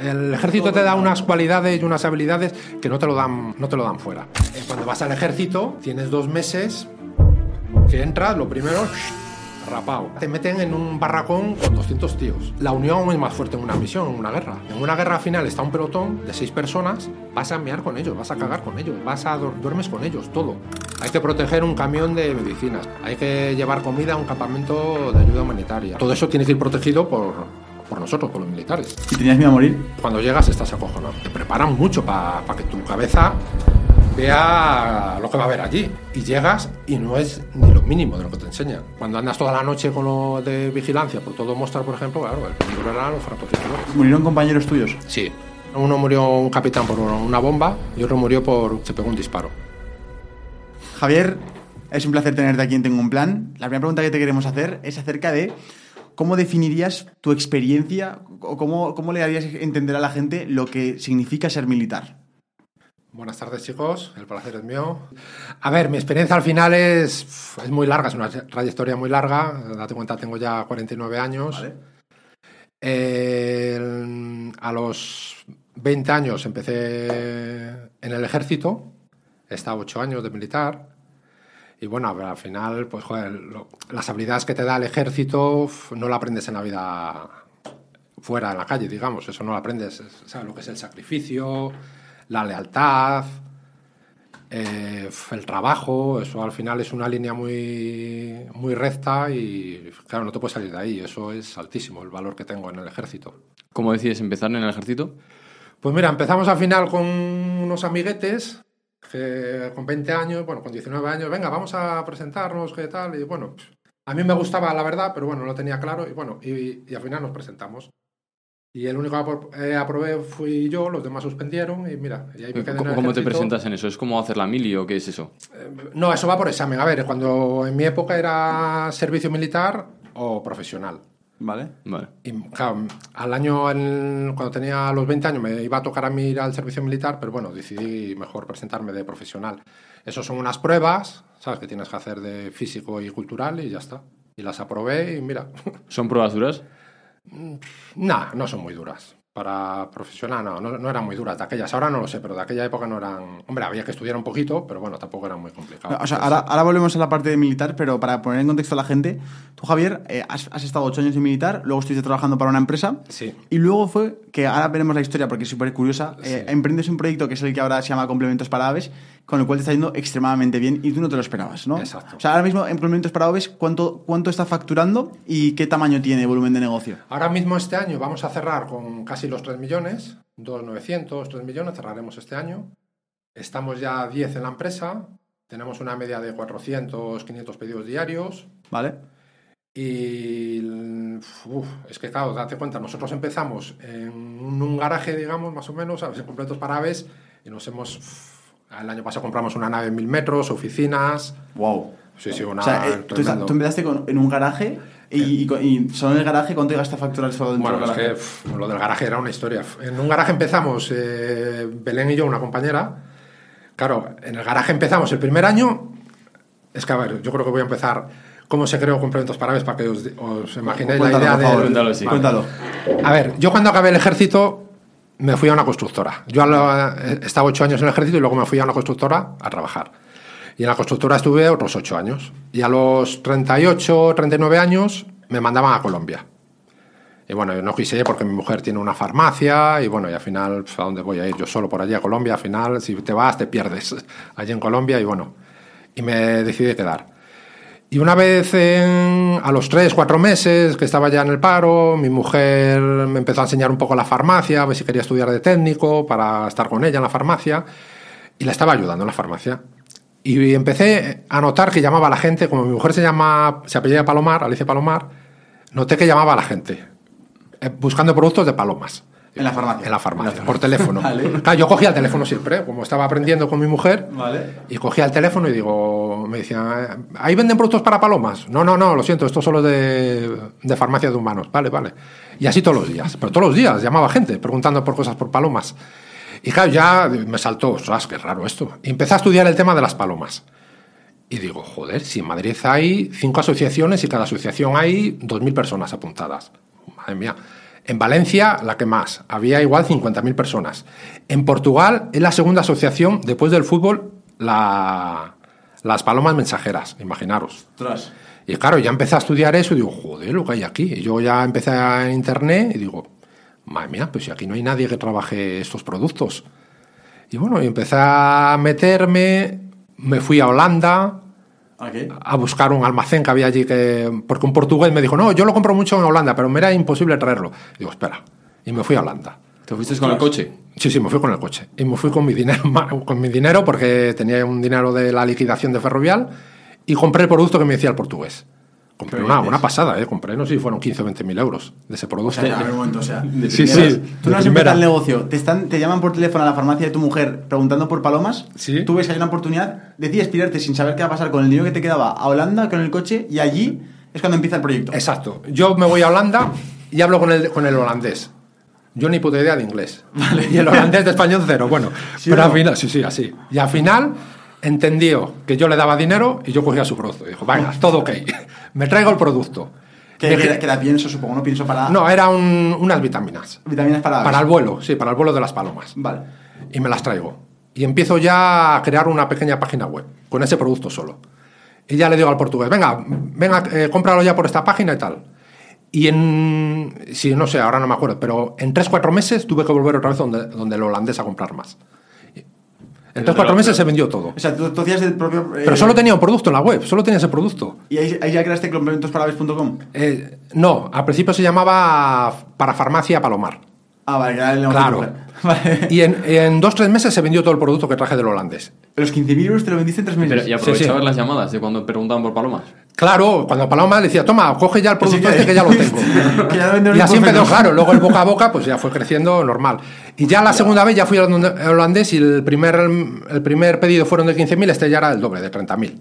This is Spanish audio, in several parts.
El ejército te da unas cualidades y unas habilidades que no te lo dan, no te lo dan fuera. Eh, Cuando vas al ejército, tienes dos meses que entras, lo primero, rapado. Te meten en un barracón con 200 tíos. La unión es más fuerte en una misión, en una guerra. En una guerra final está un pelotón de seis personas, vas a mear con ellos, vas a cagar con ellos, vas a duermes con ellos, todo. Hay que proteger un camión de medicinas, hay que llevar comida a un campamento de ayuda humanitaria. Todo eso tiene que ir protegido por, por nosotros, por los militares. ¿Y tenías miedo a morir? Cuando llegas estás acojonado. Te preparan mucho para que tu cabeza vea lo que va a haber allí. Y llegas y no es ni lo mínimo de lo que te enseñan. Cuando andas toda la noche con lo de vigilancia por todo Mostar, por ejemplo, claro, el peligro eran los francotiradores. ¿Murieron compañeros tuyos? Sí. Uno murió un capitán por una bomba y otro murió por... se pegó un disparo. Javier, es un placer tenerte aquí en Tengo un Plan. La primera pregunta que te queremos hacer es acerca de cómo definirías tu experiencia o cómo, cómo le harías entender a la gente lo que significa ser militar. Buenas tardes, chicos. El placer es mío. A ver, mi experiencia al final es, es muy larga, es una trayectoria muy larga. Date cuenta, tengo ya 49 años. ¿Vale? Eh, a los 20 años empecé en el ejército. He estado 8 años de militar. Y bueno, al final, pues joder, lo- las habilidades que te da el ejército no la aprendes en la vida fuera, en la calle, digamos. Eso no lo aprendes. Es- ¿Sabes lo que es el sacrificio, la lealtad, eh, el trabajo? Eso al final es una línea muy, muy recta y, claro, no te puedes salir de ahí. Eso es altísimo, el valor que tengo en el ejército. ¿Cómo decides empezar en el ejército? Pues mira, empezamos al final con unos amiguetes que con 20 años, bueno, con 19 años, venga, vamos a presentarnos, qué tal, y bueno, pff, a mí me gustaba la verdad, pero bueno, no lo tenía claro, y bueno, y, y al final nos presentamos. Y el único que eh, aprobé fui yo, los demás suspendieron, y mira, y ahí me quedé en ¿Cómo, el cómo te presentas en eso? ¿Es como hacer la mili o qué es eso? No, eso va por examen. A ver, cuando en mi época era servicio militar o profesional. ¿Vale? Vale. Y claro, al año, en- cuando tenía los 20 años, me iba a tocar a mí ir al servicio militar, pero bueno, decidí mejor presentarme de profesional. Eso son unas pruebas, ¿sabes? Que tienes que hacer de físico y cultural y ya está. Y las aprobé y mira, ¿Son pruebas duras? nah, no son muy duras. Para profesional no, no, no eran muy duras de aquellas. Ahora no lo sé, pero de aquella época no eran... Hombre, había que estudiar un poquito, pero bueno, tampoco eran muy complicados. O sea, ahora, ahora volvemos a la parte de militar, pero para poner en contexto a la gente, tú, Javier, eh, has, has estado ocho años de militar, luego estuviste trabajando para una empresa. Sí. Y luego fue, que ahora veremos la historia porque es súper curiosa, eh, emprendes un proyecto que es el que ahora se llama Complementos para Aves, con el cual te está yendo extremadamente bien y tú no te lo esperabas, ¿no? Exacto. O sea, ahora mismo en Complementos para Aves, ¿cuánto, ¿cuánto está facturando y qué tamaño tiene volumen de negocio? Ahora mismo este año vamos a cerrar con casi los 3 millones, 2.900, 3 millones, cerraremos este año. Estamos ya a 10 en la empresa, tenemos una media de 400, 500 pedidos diarios. ¿Vale? Y uf, es que, claro, date cuenta, nosotros empezamos en un, garaje, digamos, más o menos, a ver, completos para aves, y nos hemos. El año pasado compramos una nave de mil metros, oficinas. Wow. Sí, sí, una. o sea, eh, tú, tú empezaste con- en un garaje y, y con- y solo en el garaje, ¿cuánto llegaste a facturar solo dentro Bueno, del es garaje? que lo del garaje era una historia. En un garaje empezamos, eh, Belén y yo, una compañera. Claro, en el garaje empezamos el primer año. Es que, a ver, yo creo que voy a empezar cómo se creó Complementos para Aves para que os, os imaginéis Cuéntalo, la idea por favor, del- cuéntalo, sí. Vale. Cuéntalo. A ver, yo cuando acabé el ejército me fui a una constructora. Yo a la- he estado ocho años en el ejército y luego me fui a una constructora a trabajar. Y en la constructora estuve otros ocho años. Y a los 38, 39 años me mandaban a Colombia. Y bueno, yo no quise ir porque mi mujer tiene una farmacia y bueno, y al final, pues, ¿a dónde voy a ir? Yo solo por allí a Colombia, al final, si te vas, te pierdes allí en Colombia y bueno, y me decidí quedar. Y una vez en- a los tres, cuatro meses que estaba ya en el paro, mi mujer me empezó a enseñar un poco la farmacia, a ver si quería estudiar de técnico para estar con ella en la farmacia, y la estaba ayudando en la farmacia. Y empecé a notar que llamaba a la gente, como mi mujer se llama, se apellida Palomar, Alicia Palomar, noté que llamaba a la gente, eh, buscando productos de palomas. En la farmacia. En la farmacia, por teléfono. Vale. Claro, yo cogía el teléfono siempre, como estaba aprendiendo con mi mujer, Vale. y cogía el teléfono y digo, me decían, ¿ahí venden productos para palomas? No, no, no, lo siento, esto solo es de, de farmacia de humanos. Vale, vale. Y así todos los días, pero todos los días llamaba gente preguntando por cosas por palomas. Y claro, ya me saltó, ostras, qué raro esto. Y empecé a estudiar el tema de las palomas. Y digo, joder, si en Madrid hay cinco asociaciones y cada asociación hay 2.000 personas apuntadas. Madre mía. En Valencia, la que más. Había igual 50.000 personas. En Portugal, es la segunda asociación, después del fútbol, la, las Palomas Mensajeras, imaginaros. Ostras. Y claro, ya empecé a estudiar eso y digo, joder, lo que hay aquí. Y yo ya empecé en internet y digo, madre mía, pues si aquí no hay nadie que trabaje estos productos. Y bueno, y empecé a meterme, me fui a Holanda ¿A qué? a buscar un almacén que había allí, que, porque un portugués me dijo, no, yo lo compro mucho en Holanda, pero me era imposible traerlo. Y digo, espera. Y me fui a Holanda. ¿Te fuiste con el coche? Sí, sí, me fui con el coche. Y me fui con mi dinero, con mi dinero porque tenía un dinero de la liquidación de Ferrovial y compré el producto que me decía el portugués. Compré ¿Qué una, una pasada, ¿eh? Compré, no sé si fueron 15 o 20 mil euros de ese O producto. sea, a ver, un momento, o sea. Sí, de sí, de Tú no has empezado el negocio. Te, están, te llaman por teléfono a la farmacia de tu mujer preguntando por palomas. Sí. Tú ves que hay una oportunidad. Decides pirarte sin saber qué va a pasar con el dinero que te quedaba a Holanda con el coche y allí es cuando empieza el proyecto. Exacto. Yo me voy a Holanda y hablo con el, con el holandés. Yo ni puta idea de inglés. Y el holandés de español cero. Bueno, ¿Sí pero o al no? final, sí, sí, así. Y al final entendió que yo le daba dinero y yo cogía su producto. Y dijo, venga, todo ok. Me traigo el producto. Dejé- que, que la pienso, supongo, no pienso para. No, eran unas vitaminas. Vitaminas para. Para el vuelo, sí, para el vuelo de las palomas. Vale. Y me las traigo. Y empiezo ya a crear una pequeña página web con ese producto solo. Y ya le digo al portugués, venga, venga, eh, cómpralo ya por esta página y tal. Y en, sí, no sé, ahora no me acuerdo, pero en 3-4 meses tuve que volver otra vez donde, donde el holandés a comprar más. En Pero 3-4 pero- meses se vendió todo. O sea, tú, tú hacías el propio. eh, Pero solo tenía un producto en la web, solo tenía ese producto. Y ahí, ahí ya creaste complementosparabes.com. Eh, no, al principio se llamaba para farmacia Palomar. Ah, vale, el negocio Claro. Vale. Y en, en dos tres meses se vendió todo el producto que traje del holandés. Los 15.000 euros te lo vendiste en tres meses. Pero, ¿Y aprovechabas sí. las llamadas de cuando preguntaban por palomas? Claro, cuando Paloma le decía, toma, coge ya el producto este que ya lo tengo. que ya y así empezó, claro. Luego el boca a boca, pues ya fue creciendo normal. Y ya la segunda vez ya fui al holandés y el primer, el primer pedido fueron de 15.000, este ya era el doble, de 30.000.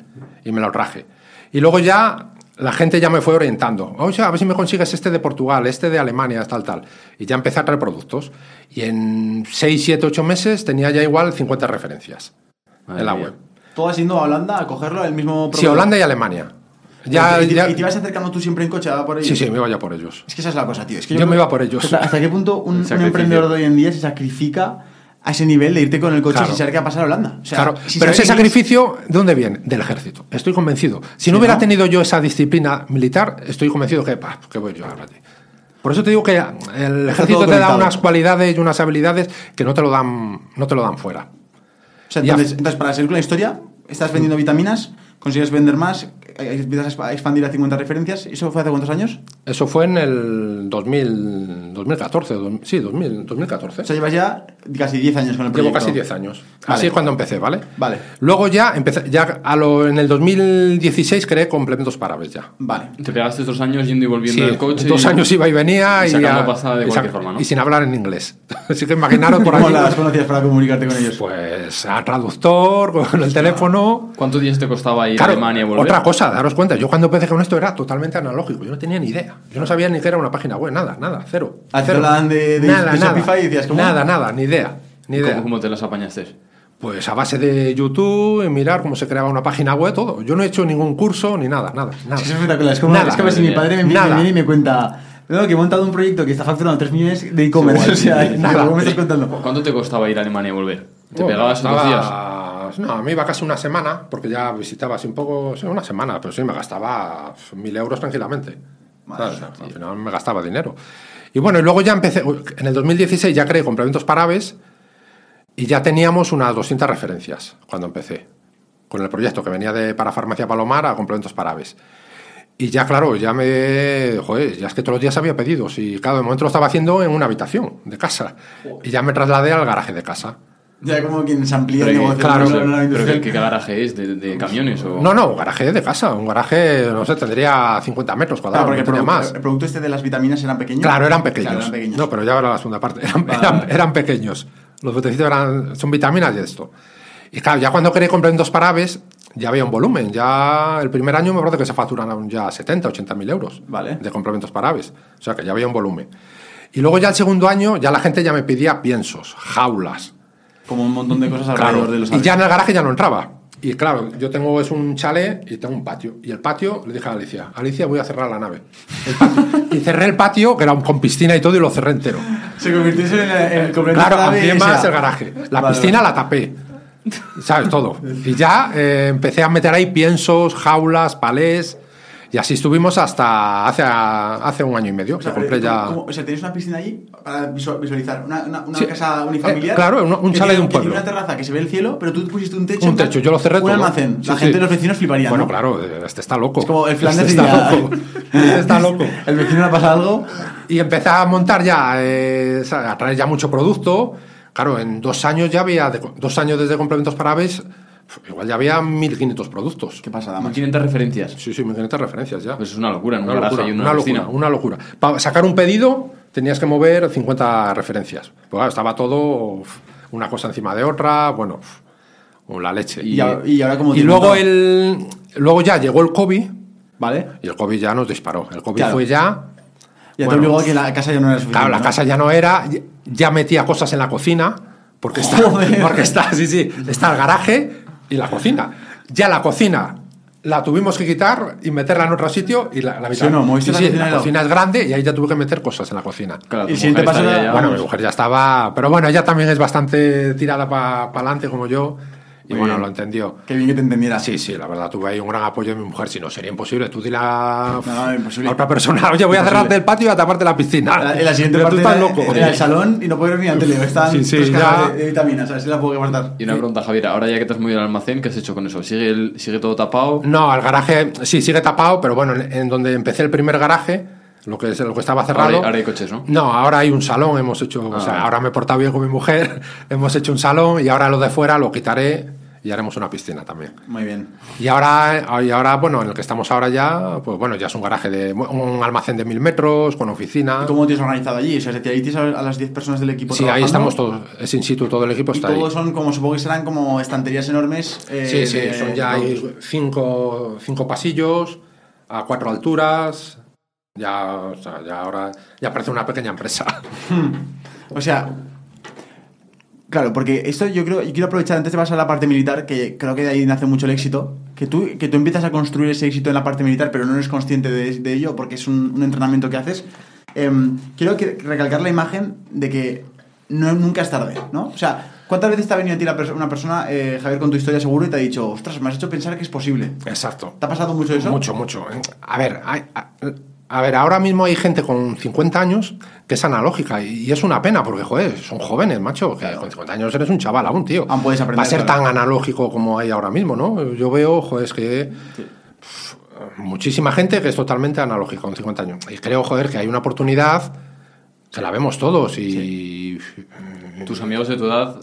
Y me lo traje. Y luego ya la gente ya me fue orientando. O sea, a ver si me consigues este de Portugal, este de Alemania, tal, tal. Y ya empecé a traer productos. Y en 6, 7, 8 meses tenía ya igual 50 referencias Madre en la mía. web. Todo yendo a Holanda a cogerlo el mismo Sí, proveedor. Holanda y Alemania. Ya, ¿Y, te, ya- y te ibas acercando tú siempre en coche a por ellos? sí, sí, me iba ya por ellos. Es que esa es la cosa, tío. Es que Yo me iba por ellos. ¿Hasta, hasta qué punto un, un emprendedor de hoy en día se sacrifica a ese nivel de irte con el coche Claro. sin saber qué va a pasar a Holanda? O sea, claro, pero ese sacrificio, ¿de dónde viene? Del ejército. Estoy convencido. Si no hubiera tenido yo esa disciplina militar, estoy convencido que, pa, que voy yo ahora. tío. Por eso te digo que el ejército te da unas cualidades y unas habilidades que no te lo dan, no te lo dan fuera. O sea, entonces, entonces, para seguir con la historia, estás vendiendo vitaminas, consigues vender más, empiezas a expandir a 50 referencias. ¿Eso fue hace cuántos años? Eso fue en el 2000, 2014, dos- sí, 2000, 2014. O sea, llevas ya casi 10 años con el Llevo proyecto. casi 10 años. Vale. Así es cuando empecé, ¿vale? Vale. Luego ya empecé, ya a lo, en el 2016 creé complementos para aves ya. Vale. Te pegaste estos años yendo y volviendo Sí, en el coche. dos y- años iba y venía y y, sacando ya- pasta de y forma, ¿no? y sin hablar en inglés. Así que imaginaros por ¿Cómo allí, las conocías para comunicarte con ellos? pues a traductor, con el teléfono. ¿Cuántos días te costaba ir Claro, a Alemania y volver? otra cosa, daros cuenta, yo cuando empecé con esto era totalmente analógico, yo no tenía ni idea. Yo no sabía ni que era una página web, nada, nada, cero. Ah, cero. de- de- de Shopify y decías, ¿cómo? Nada, nada, ni idea, ni idea. ¿Cómo, cómo te las apañaste? Pues a base de YouTube y mirar cómo se creaba una página web, todo. Yo no he hecho ningún curso ni nada, nada, nada. Es que es espectacular. Es como, Nada, es como si mi madre padre me, Nada. viene y me cuenta no, que he montado un proyecto que está facturando 3 millones de e-commerce. o sea, nada. ¿cómo me estás contando? ¿Cuánto te costaba ir a Alemania y volver? ¿Te Oh, pegabas estaba- dos días? No, me iba casi una semana, porque ya visitaba así un poco, sí, una semana, pero sí, me gastaba mil euros tranquilamente. Madre ¿Sabes? Al final me gastaba dinero. Y bueno, y luego ya empecé, en el 2016 ya creé complementos para aves y ya teníamos unas 200 referencias cuando empecé, con el proyecto que venía de para Farmacia Palomar a complementos para aves. Y ya, claro, ya me. Joder, ya es que todos los días había pedidos. Y claro, de momento lo estaba haciendo en una habitación de casa. Y ya me trasladé al garaje de casa. Ya como quien se amplía Pero el negocio. claro, no, no, no, pero, pero. ¿qué, qué garaje es? ¿De, de camiones? O... No, no, un garaje de casa. Un garaje, no sé, tendría 50 metros Claro, cuadrados. porque el no tenía producto, más. el producto este de las vitaminas eran pequeños. Claro, eran pequeños. Claro, eran pequeños. No, pero ya era la segunda parte. Eran, Vale, eran- eran pequeños. Los botecitos eran, son vitaminas y esto. Y claro, ya cuando creé complementos para aves, ya había un volumen. Ya el primer año me acuerdo que se facturan ya 70, 80 mil euros Vale. de complementos para aves. O sea que ya había un volumen. Y luego ya el segundo año, ya la gente ya me pedía piensos, jaulas. Como un montón de cosas Claro, alrededor de los y ya en el garaje ya no entraba. Y claro, yo tengo es un chalet y tengo un patio. Y el patio, le dije a Alicia, Alicia, voy a cerrar la nave. El patio. y cerré el patio, que era un- con piscina y todo, y lo cerré entero. Se convirtió en el, en el Claro, ese más el garaje. La Vale, piscina vale. la tapé. ¿Sabes? Todo. Y ya eh, empecé a meter ahí piensos, jaulas, palés. Y así estuvimos hasta hace, hace un año y medio. O sea, que compré pero, ya... ¿cómo- o sea, tenéis una piscina allí para visu- visualizar. Una, una, una Sí. casa unifamiliar. Eh, claro, un- un chalet de un que tiene pueblo. una terraza que se ve el cielo, pero tú pusiste un techo. Un techo, yo lo cerré Un almacén. La Sí, gente, sí. los vecinos fliparían. Bueno, ¿no? claro, este está loco. Es como el Este Flandes está diría- loco. Este está loco. El vecino le pasa algo. Y empecé a montar ya, eh, a traer ya mucho producto. Claro, en dos años ya había, de- dos años desde complementos para aves, igual ya había 1500 productos. ¿Qué pasa, damas? 500 referencias. Sí, sí, 1500 referencias ya. Pues es una locura, en un una garaje locura, y una, una locura, una locura. Para sacar un pedido tenías que mover 50 referencias. Pues claro, estaba todo una cosa encima de otra, bueno, la leche. Y, ahora- y ahora como Y luego, el, luego ya llegó el COVID ¿Vale? y el COVID ya nos disparó. El COVID Claro. fue ya... Ya Bueno, te obligó a que la casa ya no era suficiente. Claro, la ¿no? casa ya no era, ya metía cosas en la cocina, porque está, porque está, sí, sí, está el garaje y la cocina. Ya la cocina la tuvimos que quitar y meterla en otro sitio y la, la ¿Sí o no? ¿Moviste la sí, cocina la cocina es grande y ahí ya tuve que meter cosas en la cocina. Claro, Y tu paso estaría era- ya- Bueno, vamos. mi mujer ya estaba, pero bueno, ella también es bastante tirada para adelante como yo y Muy bueno, bien. lo entendió. Qué bien que te entendiera. Sí, sí, la verdad, tuve ahí un gran apoyo de mi mujer. Si no, sería imposible. Tú dile a, No, imposible. a otra persona, oye, voy a cerrarte el patio y a taparte la piscina. En la, en la siguiente parte estás era, loco. era el salón y no puedo ir ni a la tele. Están Sí, sí, ya. de, de vitaminas, a ver si la puedo guardar. Y una pregunta, Javier, ahora ya que te has movido al almacén, ¿qué has hecho con eso? ¿Sigue, el- sigue todo tapado? No, el garaje sí sigue tapado, pero bueno, en, en donde empecé el primer garaje, lo que, es, lo que estaba cerrado. Ahora hay- ahora hay coches, ¿no? No, ahora hay un salón, hemos hecho, o Ah, sea, vale. ahora me he portado bien con mi mujer, hemos hecho un salón y ahora lo de fuera lo quitaré y haremos una piscina también. Muy bien. Y ahora, y ahora, bueno, en el que estamos ahora ya, pues bueno, ya es un garaje de un almacén de mil metros con oficina. ¿Y cómo te has organizado allí? O sea, ¿te ahí tienes a, las 10 personas del equipo Sí, ahí trabajando? estamos todos, es in situ, todo el equipo Y está ahí. todos son como, supongo que serán como estanterías enormes. eh, Sí, sí, de- son ya hay cinco, cinco pasillos a cuatro alturas. Ya, o sea, ya ahora ya parece una pequeña empresa. O sea, claro, porque esto yo creo, yo quiero aprovechar antes de pasar a la parte militar, que creo que de ahí nace mucho el éxito, que tú, que tú empiezas a construir ese éxito en la parte militar, pero no eres consciente de, de ello porque es un, un entrenamiento que haces. Em, quiero que- recalcar la imagen de que no, nunca es tarde, ¿no? O sea, ¿cuántas veces te ha venido a ti la perso- una persona, eh, Javier, con tu historia seguro y te ha dicho, ostras, me has hecho pensar que es posible? Exacto. ¿Te ha pasado mucho eso? Mucho, mucho. A ver, hay- a, ver, ahora mismo hay gente con 50 años que es analógica y, es una pena porque, joder, son jóvenes, macho. Que con 50 años eres un chaval aún, tío. Aún puedes aprender, Va a ser tan analógico como hay ahora mismo, ¿no? Yo veo, joder, es que. Muchísima gente que es totalmente analógica con 50 años. Y creo, joder, que hay una oportunidad que la vemos todos y. Tus amigos de tu edad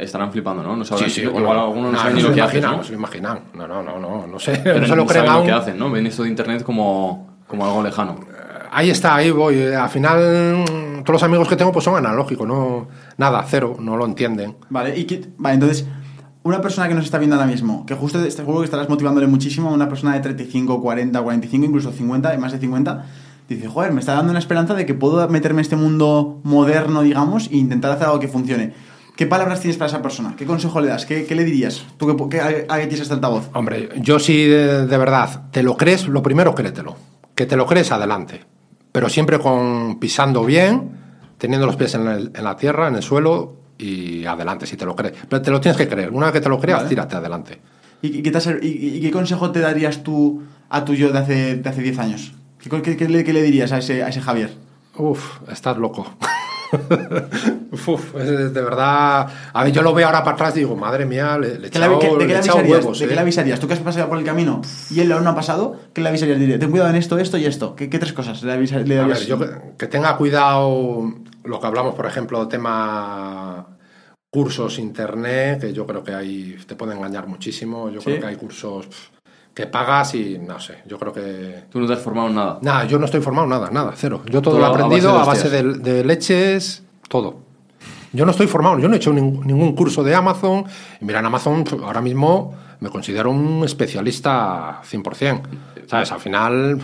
estarán flipando, ¿no? No sabrán, Sí, sí, igual bueno, algunos no, no, saben no ni se lo que imaginan, hacen, no ¿no? se lo imaginan. No, no, no, no, no sé. Pero no se lo creen saben lo aún. que hacen, ¿no? Ven esto de internet como, como algo lejano. Ahí está, ahí voy. Al final, mm, todos los amigos que tengo pues son analógicos, no, nada, cero, no lo entienden. Vale, y que- vale, entonces, una persona que nos está viendo ahora mismo, que justo te- seguro que estarás motivándole muchísimo, una persona de 35, 40, 45, incluso 50, y más de 50, dice, joder, me está dando una esperanza de que puedo meterme en este mundo moderno, digamos, e intentar hacer algo que funcione. ¿Qué palabras tienes para esa persona? ¿Qué consejo le das? ¿Qué, qué le dirías? ¿Tú qué, qué, a, a qué tienes este altavoz? Hombre, yo si de, de verdad te lo crees, lo primero créetelo. Que te lo crees, adelante. Pero siempre con pisando bien, teniendo los pies en, el- en la tierra, en el suelo y adelante, si te lo crees. Pero te lo tienes que creer. Una vez que te lo creas, Vale. tírate adelante. ¿Y, y qué te ha ser- y- y qué consejo te darías tú a tu yo de hace, de hace 10 años? ¿Qué, co- qué- qué le, qué le dirías a ese, a ese Javier? Uf, estás loco. Uf, es de verdad. A ver, yo lo veo ahora para atrás y digo, madre mía, le, le he ¿Qué echado, qué- ¿De qué le huevos. ¿De qué eh. le avisarías? Tú que has pasado por el camino y él aún no ha pasado, ¿qué le avisarías? Diría, ten cuidado en esto, esto y esto. ¿Qué, qué tres cosas le, avisa- le A darías? ver, yo que, que tenga cuidado lo que hablamos, por ejemplo, tema cursos internet, que yo creo que ahí te puede engañar muchísimo. Yo ¿Sí? creo que hay cursos que pagas y no sé, yo creo que... Tú no te has formado en nada. Nada, yo no estoy formado, nada, nada, cero. Yo todo Todo lo he a base aprendido de a base de, leches, todo. Yo no estoy formado, yo no he hecho ning- ningún curso de Amazon. Y mira, en Amazon ahora mismo me considero un especialista 100%. ¿Sabes? Al final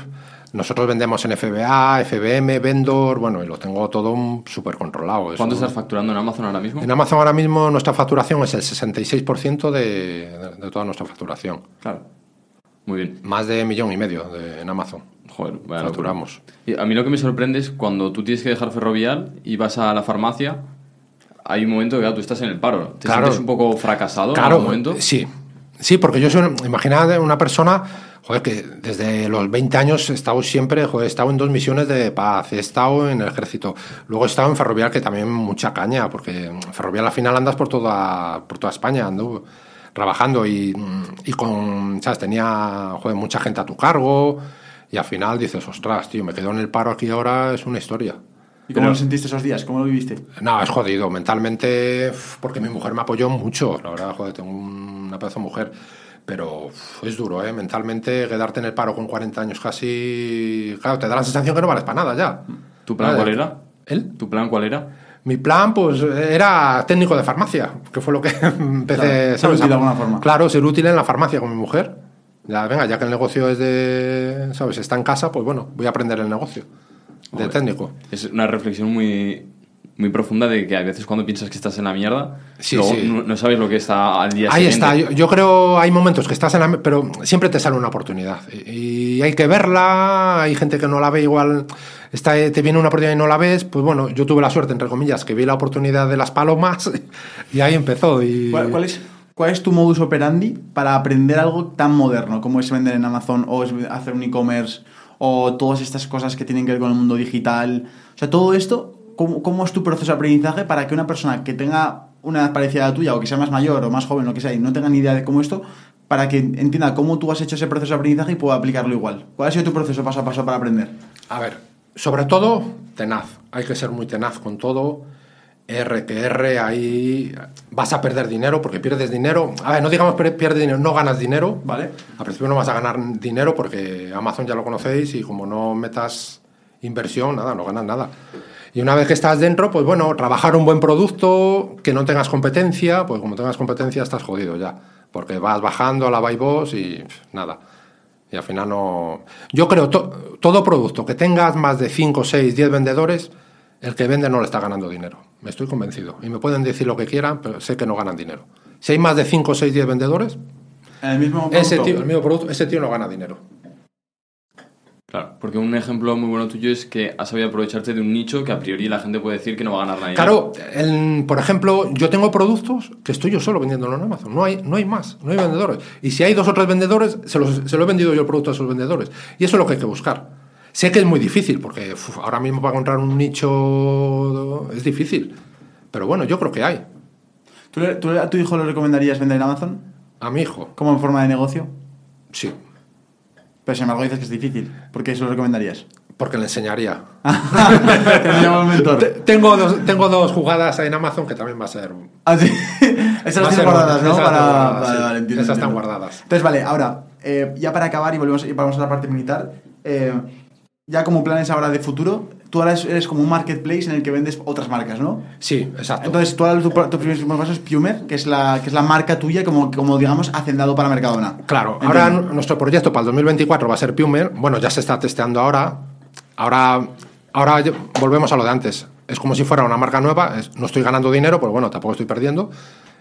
Nosotros vendemos en FBA, FBM, Vendor, bueno, y lo tengo todo súper controlado. Eso- ¿Cuánto estás facturando en Amazon ahora mismo? En Amazon ahora mismo nuestra facturación es el 66% de, de, de toda nuestra facturación. Claro. Muy bien. Más de millón y medio de- en Amazon. Joder, vaya. Facturamos. Y a mí lo que me sorprende es cuando tú tienes que dejar ferrovial y vas a la farmacia, hay un momento que claro, tú estás en el paro. ¿Te Claro. sientes un poco fracasado en Claro, algún momento? sí. Sí, porque yo soy, imaginad una persona, joder, que desde los 20 años he estado siempre, joder, he estado en dos misiones de paz, he estado en el ejército, luego he estado en Ferrovial, que también mucha caña, porque en Ferrovial al final andas por toda, por toda España, ando trabajando y, y con, ¿sabes? Tenía, joder, mucha gente a tu cargo y al final dices, ostras, tío, me quedo en el paro aquí ahora, es una historia. ¿Y cómo Pero- lo sentiste esos días? ¿Cómo lo viviste? No, es jodido. Mentalmente, porque mi mujer me apoyó mucho. La verdad, joder, tengo una pedazo de mujer. Pero es duro, ¿eh? Mentalmente, quedarte en el paro con 40 años casi. Claro, te da la sensación que no vales para nada ya. ¿Tu plan Vale. cuál era? ¿El? ¿Tu plan cuál era? Mi plan, pues, era técnico de farmacia, que fue lo que empecé, Claro, ser ¿sabes? útil de alguna forma. Claro, ser útil en la farmacia con mi mujer. Ya, venga, ya que el negocio es de, ¿sabes? Está en casa, pues bueno, voy a aprender el negocio de técnico. Es una reflexión muy, muy profunda de que a veces cuando piensas que estás en la mierda, Sí, luego sí. No, no sabes lo que está al día Ahí siguiente. está. Yo, yo creo hay momentos que estás en la, pero siempre te sale una oportunidad y, y hay que verla. Hay gente que no la ve igual. Está, te viene una oportunidad y no la ves. Pues bueno, yo tuve la suerte entre comillas que vi la oportunidad de las palomas y ahí empezó. Y ¿Cuál, cuál es, ¿Cuál es tu modus operandi para aprender algo tan moderno como es vender en Amazon o es hacer un e-commerce o todas estas cosas que tienen que ver con el mundo digital? O sea, todo esto, ¿cómo, cómo es tu proceso de aprendizaje para que una persona que tenga una edad parecida a la tuya o que sea más mayor o más joven, lo que sea, y no tenga ni idea de cómo esto, para que entienda cómo tú has hecho ese proceso de aprendizaje y pueda aplicarlo igual? ¿Cuál ha sido tu proceso paso a paso para aprender? A ver, sobre todo, tenaz. Hay que ser muy tenaz con todo. R que R, ahí vas a perder dinero porque pierdes dinero. A ver, no digamos pierdes dinero, no ganas dinero. ¿Vale? Al principio no vas a ganar dinero porque Amazon ya lo conocéis y como no metas inversión, nada, no ganas nada. Y una vez que estás dentro, pues bueno, trabajar un buen producto, que no tengas competencia, pues como tengas competencia estás jodido ya. Porque vas bajando a la buy boss y pff, nada. Y al final no... Yo creo, to- todo producto que tengas más de 5, 6, 10 vendedores, el que vende no le está ganando dinero. Me estoy convencido. Y me pueden decir lo que quieran, pero sé que no ganan dinero. Si hay más de 5, 6, 10 vendedores, En el mismo ese producto. tío, el mismo producto, ese tío no gana dinero. Claro, porque un ejemplo muy bueno tuyo es que has sabido aprovecharte de un nicho que a priori la gente puede decir que no va a ganar nada. Claro, el- por ejemplo, yo tengo productos que estoy yo solo vendiéndolo en Amazon. No hay, no hay más, no hay vendedores. Y si hay dos o tres vendedores, se, los- se lo he vendido yo el producto a esos vendedores. Y eso es lo que hay que buscar. Sé que es muy difícil, porque uf, ahora mismo para encontrar un nicho es difícil. Pero bueno, yo creo que hay. ¿Tú, a tu hijo le recomendarías vender en Amazon A mi hijo, como en forma de negocio? sí. Pero sin embargo dices que es difícil. ¿Por qué eso lo recomendarías? Porque le enseñaría. Tengo dos, tengo dos jugadas en Amazon que también va a ser. Ah, sí. Esas las tienes guardadas, ¿no? esas Para... están guardadas, vale, sí. vale, entiendo, Esas están guardadas. Entonces, vale, ahora, eh, ya para acabar y volvemos y vamos a la parte militar, eh, ya como planes ahora de futuro, tú ahora eres, como un marketplace en el que vendes otras marcas, ¿no? Sí, exacto. Entonces, tú ahora tu, tu primer paso es Pumer, que es la, que es la marca tuya como, como digamos, hacendado para Mercadona. Claro, Entiendo. ahora nuestro proyecto para el 2024 va a ser Pumer. Bueno, ya se está testeando ahora. Ahora, ahora volvemos a lo de antes. Es como si fuera una marca nueva. no estoy ganando dinero, pero bueno, tampoco estoy perdiendo.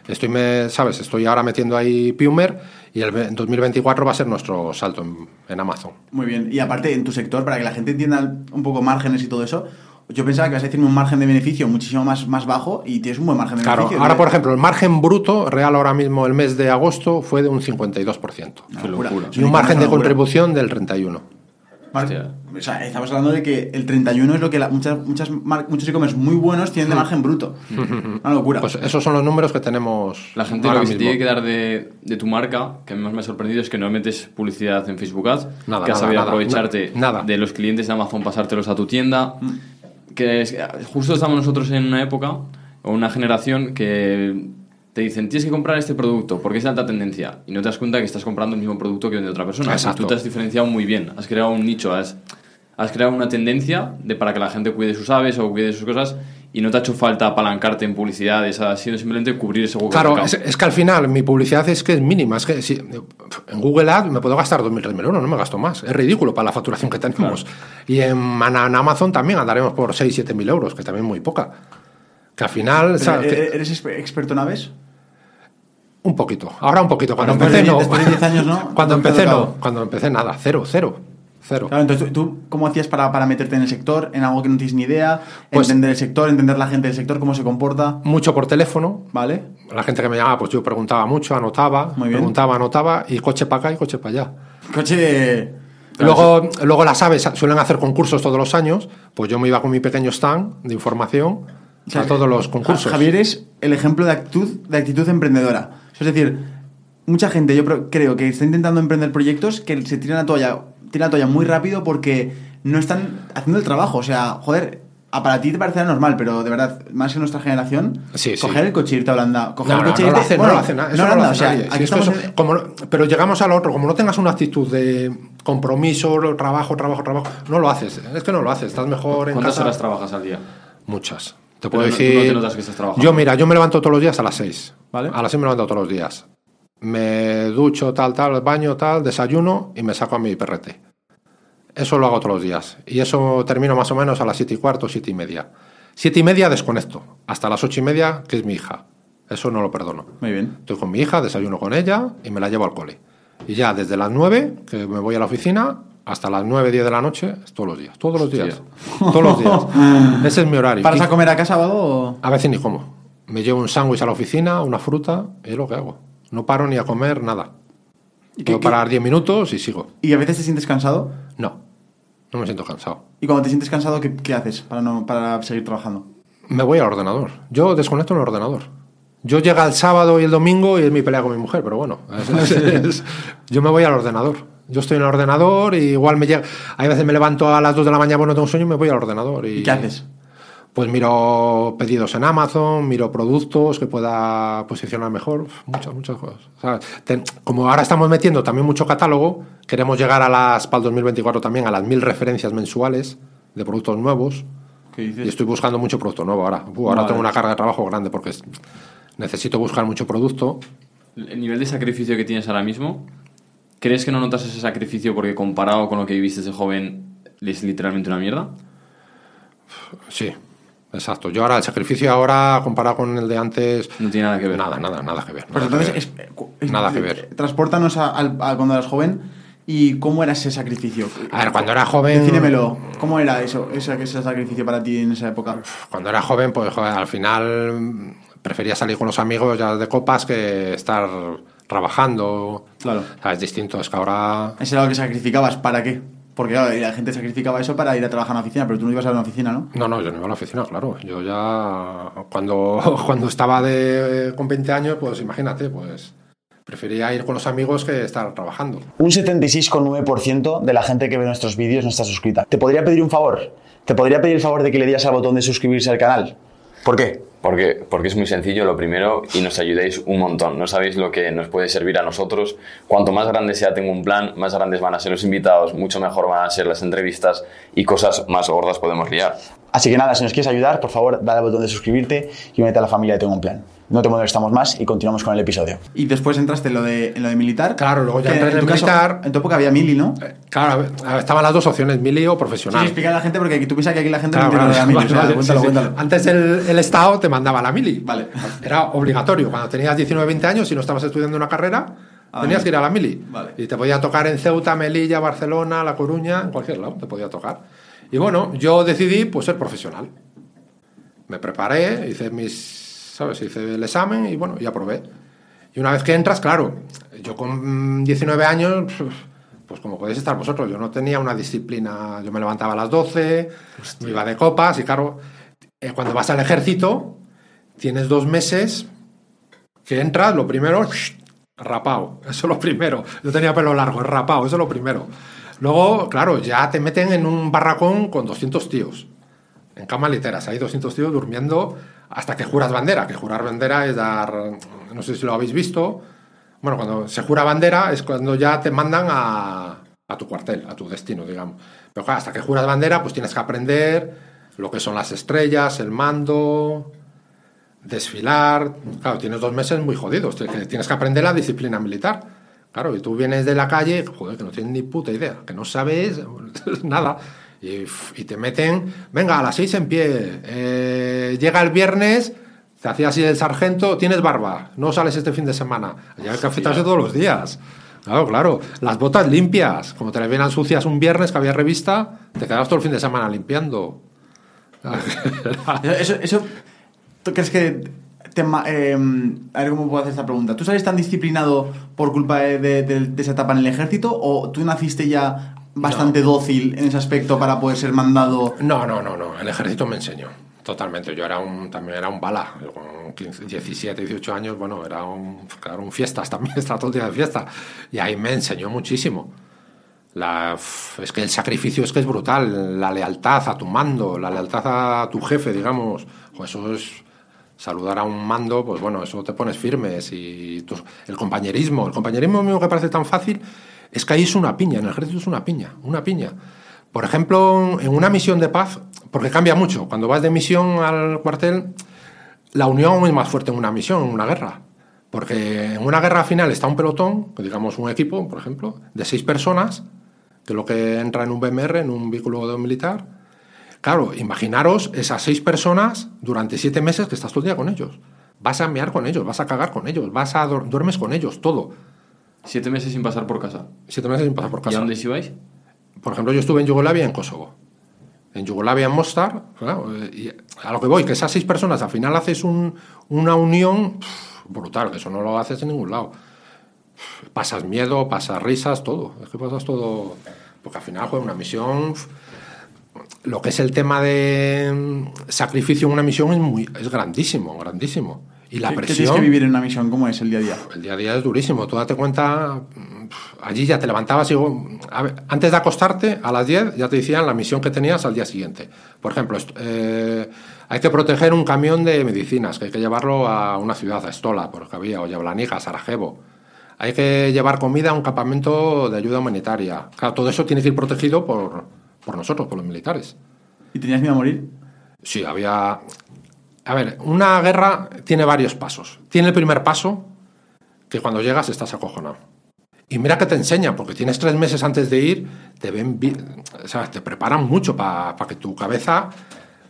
Estoy, me, ¿sabes? Estoy ahora metiendo ahí Pumer y el ve- 2024 va a ser nuestro salto en, en Amazon. Muy bien. Y aparte, en tu sector, para que la gente entienda un poco márgenes y todo eso, yo pensaba que vas a decirme un margen de beneficio muchísimo más, más bajo y tienes un buen margen de Claro, beneficio. ahora ¿no? por ejemplo, el margen bruto real ahora mismo el mes de agosto fue de un 52%. Qué locura. Y un margen de locura. contribución del 31%. Hostia. O sea, estamos hablando de que el 31 es lo que la- muchas, muchas muchos e-commerce muy buenos tienen de margen bruto. Una locura. Pues esos son los números que tenemos. La gente ahora lo que se tiene que dar de, de tu marca, que más me ha sorprendido, es que no metes publicidad en Facebook Ads, Nada, que has nada, sabido nada, aprovecharte na- nada. de los clientes de Amazon, pasártelos a tu tienda. Que es- justo estamos nosotros en una época o una generación que te dicen tienes que comprar este producto porque es de alta tendencia y no te das cuenta que estás comprando el mismo producto que vende otra persona. Exacto. tú te has diferenciado muy bien, has creado un nicho, has, has creado una tendencia de para que la gente cuide sus aves o cuide sus cosas y no te ha hecho falta apalancarte en publicidades, ha sido simplemente cubrir ese hueco. de Claro, es, es que al final mi publicidad es que es mínima. Es que si- en Google Ads me puedo gastar 2.000, 3.000 euros, no me gasto más. Es ridículo para la facturación que tenemos. Y en, Amazon también andaremos por 6, 7.000 euros, que también es muy poca. Que al final. ¿e- Que- ¿Eres exper- experto en aves? Un poquito. Ahora un poquito. Cuando de empecé, no. después de 10 años, ¿no? Cuando empecé, no. Cuando empecé, nada. Cero, cero. Cero. Claro, entonces ¿tú, cómo hacías para, para meterte en el sector, en algo que no tienes ni idea, Pues- entender el sector, entender la gente del sector, cómo se comporta, Mucho por teléfono. ¿vale? La gente que me llamaba, pues yo preguntaba mucho, anotaba, Muy bien. preguntaba, anotaba, y coche para acá y coche para allá. Coche... Luego, luego las aves suelen hacer concursos todos los años, pues yo me iba con mi pequeño stand de información a todos los concursos. Javier es el ejemplo de actitud, de actitud emprendedora. Es decir, mucha gente, yo creo que está intentando emprender proyectos que se tiran la toalla, tiran la toalla muy rápido porque no están haciendo el trabajo. O sea, joder, a para ti te parecerá normal, pero de verdad, más que nuestra generación, Sí, sí. coger el coche e irte a Holanda, coger No, el coche no e irte- no bueno, lo hace no lo hace pero llegamos al otro, como no tengas una actitud de compromiso, trabajo, trabajo, trabajo, no lo haces. Es que no lo haces. Estás mejor en ¿Cuántas casa. horas trabajas al día? Muchas. Te Pero puedo no- tú decir. no te notas que estás trabajando. Yo, mira, yo me levanto todos los días a las 6. Vale. A las 6 me levanto todos los días. Me ducho, tal, tal, baño, tal, desayuno y me saco a mi perrete. Eso lo hago todos los días. Y eso termino más o menos a las 7 y cuarto, 7 y media. 7 y media desconecto. Hasta las 8 y media, que es mi hija. Eso no lo perdono. Muy bien. Estoy con mi hija, desayuno con ella y me la llevo al cole. Y ya desde las 9, que me voy a la oficina, hasta las 9, 10 de la noche, todos los días. Todos los días. Todos los días. Ese es mi horario. ¿Paras a comer a casa o algo? o- a veces ni como. Me llevo un sándwich a la oficina, una fruta, y es lo que hago. No paro ni a comer nada. ¿Y, Puedo qué- parar 10 minutos y sigo. y a veces te sientes cansado? No, no me siento cansado. Y cuando te sientes cansado, ¿qué, qué haces para, no, para seguir trabajando? Me voy al ordenador. Yo desconecto en el ordenador. Yo llega el sábado y el domingo y es mi pelea con mi mujer, pero bueno, es- es- es- yo me voy al ordenador. Yo estoy en el ordenador y igual me llega... Hay veces me levanto a las 2 de la mañana, bueno, no tengo sueño y me voy al ordenador. ¿Y, ¿Y qué haces? Pues miro pedidos en Amazon, miro productos que pueda posicionar mejor, muchas, muchas cosas. O sea, ten- como ahora estamos metiendo también mucho catálogo, queremos llegar a las, para el 2024 también, a las mil referencias mensuales de productos nuevos. ¿Qué dices? Y estoy buscando mucho producto nuevo ahora. Ahora Vale. tengo una carga de trabajo grande porque es- necesito buscar mucho producto. El nivel de sacrificio que tienes ahora mismo, ¿crees que no notas ese sacrificio porque comparado con lo que viviste de joven es literalmente una mierda? Sí, exacto. Yo ahora, el sacrificio ahora comparado con el de antes, No tiene nada que ver. nada, nada, nada que ver. Pues nada que entonces, ver. es- cu- es- Nada que ver. Transpórtanos a, al- a cuando eras joven y cómo era ese sacrificio. A ver, cuando era joven... Defínemelo. ¿Cómo era eso, ese, ese sacrificio para ti en esa época? Cuando era joven, pues joder, al final prefería salir con los amigos ya de copas que estar trabajando. Claro. O sea, es distinto, es que ahora... Ese era lo que sacrificabas. ¿Para qué? Porque claro, la gente sacrificaba eso para ir a trabajar en la oficina, pero tú no ibas a una oficina, ¿no? No, no, yo no iba a la oficina, claro. Yo ya, cuando, cuando estaba de, con 20 años, pues imagínate, pues prefería ir con los amigos que estar trabajando. Un 76,9% de la gente que ve nuestros vídeos no está suscrita. ¿Te podría pedir un favor? ¿Te podría pedir el favor de que le dieras al botón de suscribirse al canal? ¿Por qué? Porque, porque es muy sencillo lo primero y nos ayudáis un montón. No sabéis lo que nos puede servir a nosotros. Cuanto más grande sea Tengo un Plan, más grandes van a ser los invitados, mucho mejor van a ser las entrevistas y cosas más gordas podemos liar. Así que nada, si nos quieres ayudar, por favor, dale al botón de suscribirte y únete a la familia de Tengo un Plan. No te molestamos más y continuamos con el episodio. Y después entraste en lo de, en lo de militar. Claro, luego ya entré en tu caso- militar. en tu época había mili, ¿no? Sí, Claro, estaban las dos opciones, mili o sí, profesional. explica a la gente porque tú piensas que aquí la gente Claro, no entiende o sea, vale, cuéntalo, sí, sí. cuéntalo. Antes el, el Estado te mandaba la mili. Vale. Era obligatorio. Cuando tenías 19 20 años, si no estabas estudiando una carrera, Ah, tenías que ir a la mili. Vale. Y te podía tocar en Ceuta, Melilla, Barcelona, La Coruña, en cualquier lado te podía tocar. Y bueno, yo decidí pues ser profesional. Me preparé, hice mis, ¿sabes? Hice el examen y bueno, y aprobé. Y una vez que entras, claro, yo con 19 años, pues como podéis estar vosotros, yo no tenía una disciplina, yo me levantaba a las 12, me iba de copas y claro, eh, cuando vas al ejército, tienes dos meses que entras, lo primero, rapado, eso es lo primero. Yo tenía pelo largo, es rapado, eso es lo primero. Luego, claro, ya te meten en un barracón con 200 tíos, en camas literas, hay 200 tíos durmiendo hasta que juras bandera, que jurar bandera es dar, no sé si lo habéis visto, bueno, cuando se jura bandera es cuando ya te mandan a, a tu cuartel, a tu destino, digamos. Pero hasta que juras bandera, pues tienes que aprender lo que son las estrellas, el mando, desfilar. Claro, tienes dos meses muy jodidos. Tienes que aprender la disciplina militar. Claro, y tú vienes de la calle, joder, que no tienes ni puta idea, que no sabes nada. Y, te meten, venga, a las seis en pie. eh, llega el viernes, te hacía así el sargento, tienes barba, no sales este fin de semana. Ya hay que afeitarse todos los días. Claro, claro. Las botas limpias. Como te las vienen sucias un viernes que había revista, te quedabas todo el fin de semana limpiando. Eso, eso- ¿Tú crees que... te eh, a ver cómo puedo hacer esta pregunta. ¿Tú sales tan disciplinado por culpa de, de- de- de esa etapa en el ejército o tú naciste ya bastante dócil en ese aspecto para poder ser mandado? No, no, no, no. El ejército me enseñó. Totalmente. Yo era un, también era un bala. Con 15, 17, 18 años, bueno, era un, claro, un fiestas también, estaba todo el día de fiesta. Y ahí me enseñó muchísimo. La, es que el sacrificio es que es brutal. La lealtad a tu mando, la lealtad a tu jefe, digamos. Eso es saludar a un mando, pues bueno, eso te pones firmes. Y tus- el compañerismo, el compañerismo mío que parece tan fácil, es que ahí es una piña, en el ejército es una piña, una piña. Por ejemplo, en una misión de paz, porque cambia mucho, cuando vas de misión al cuartel, la unión es más fuerte en una misión, en una guerra. Porque en una guerra final está un pelotón, digamos un equipo, por ejemplo, de seis personas, que es lo que entra en un BMR, en un vehículo militar. Claro, imaginaros esas seis personas durante siete meses que estás todo el día con ellos. Vas a mear con ellos, vas a cagar con ellos, vas a duermes con ellos, todo. Siete meses sin pasar por casa. Siete meses sin pasar por ¿Y casa. a dónde ibais? Por ejemplo, yo estuve en Yugoslavia y en Kosovo. En Yugoslavia, en Mostar, claro, y a lo que voy, que esas seis personas al final haces un- una unión brutal, que eso no lo haces en ningún lado. Pasas miedo, pasas risas, todo. Es que pasas todo. Porque al final, joder, una misión. Lo que es el tema de mm, sacrificio en una misión es, muy, es grandísimo, grandísimo. Y la ¿Qué, qué presión. tienes que vivir en una misión? ¿Cómo es el día a día? El día a día es durísimo. Tú date cuenta, allí ya te levantabas y antes de acostarte, a las 10 ya te decían la misión que tenías al día siguiente. Por ejemplo, eh, hay que proteger un camión de medicinas, que hay que llevarlo a una ciudad, a Estola, porque había, o Yablanica, Sarajevo. Hay que llevar comida a un campamento de ayuda humanitaria. Claro, todo eso tiene que ir protegido por, por nosotros, por los militares. ¿Y tenías miedo a morir? Sí, había... A ver, una guerra tiene varios pasos. Tiene el primer paso, que cuando llegas estás acojonado. Y mira que te enseñan, porque tienes tres meses antes de ir, te ven, o sea, te preparan mucho para que tu cabeza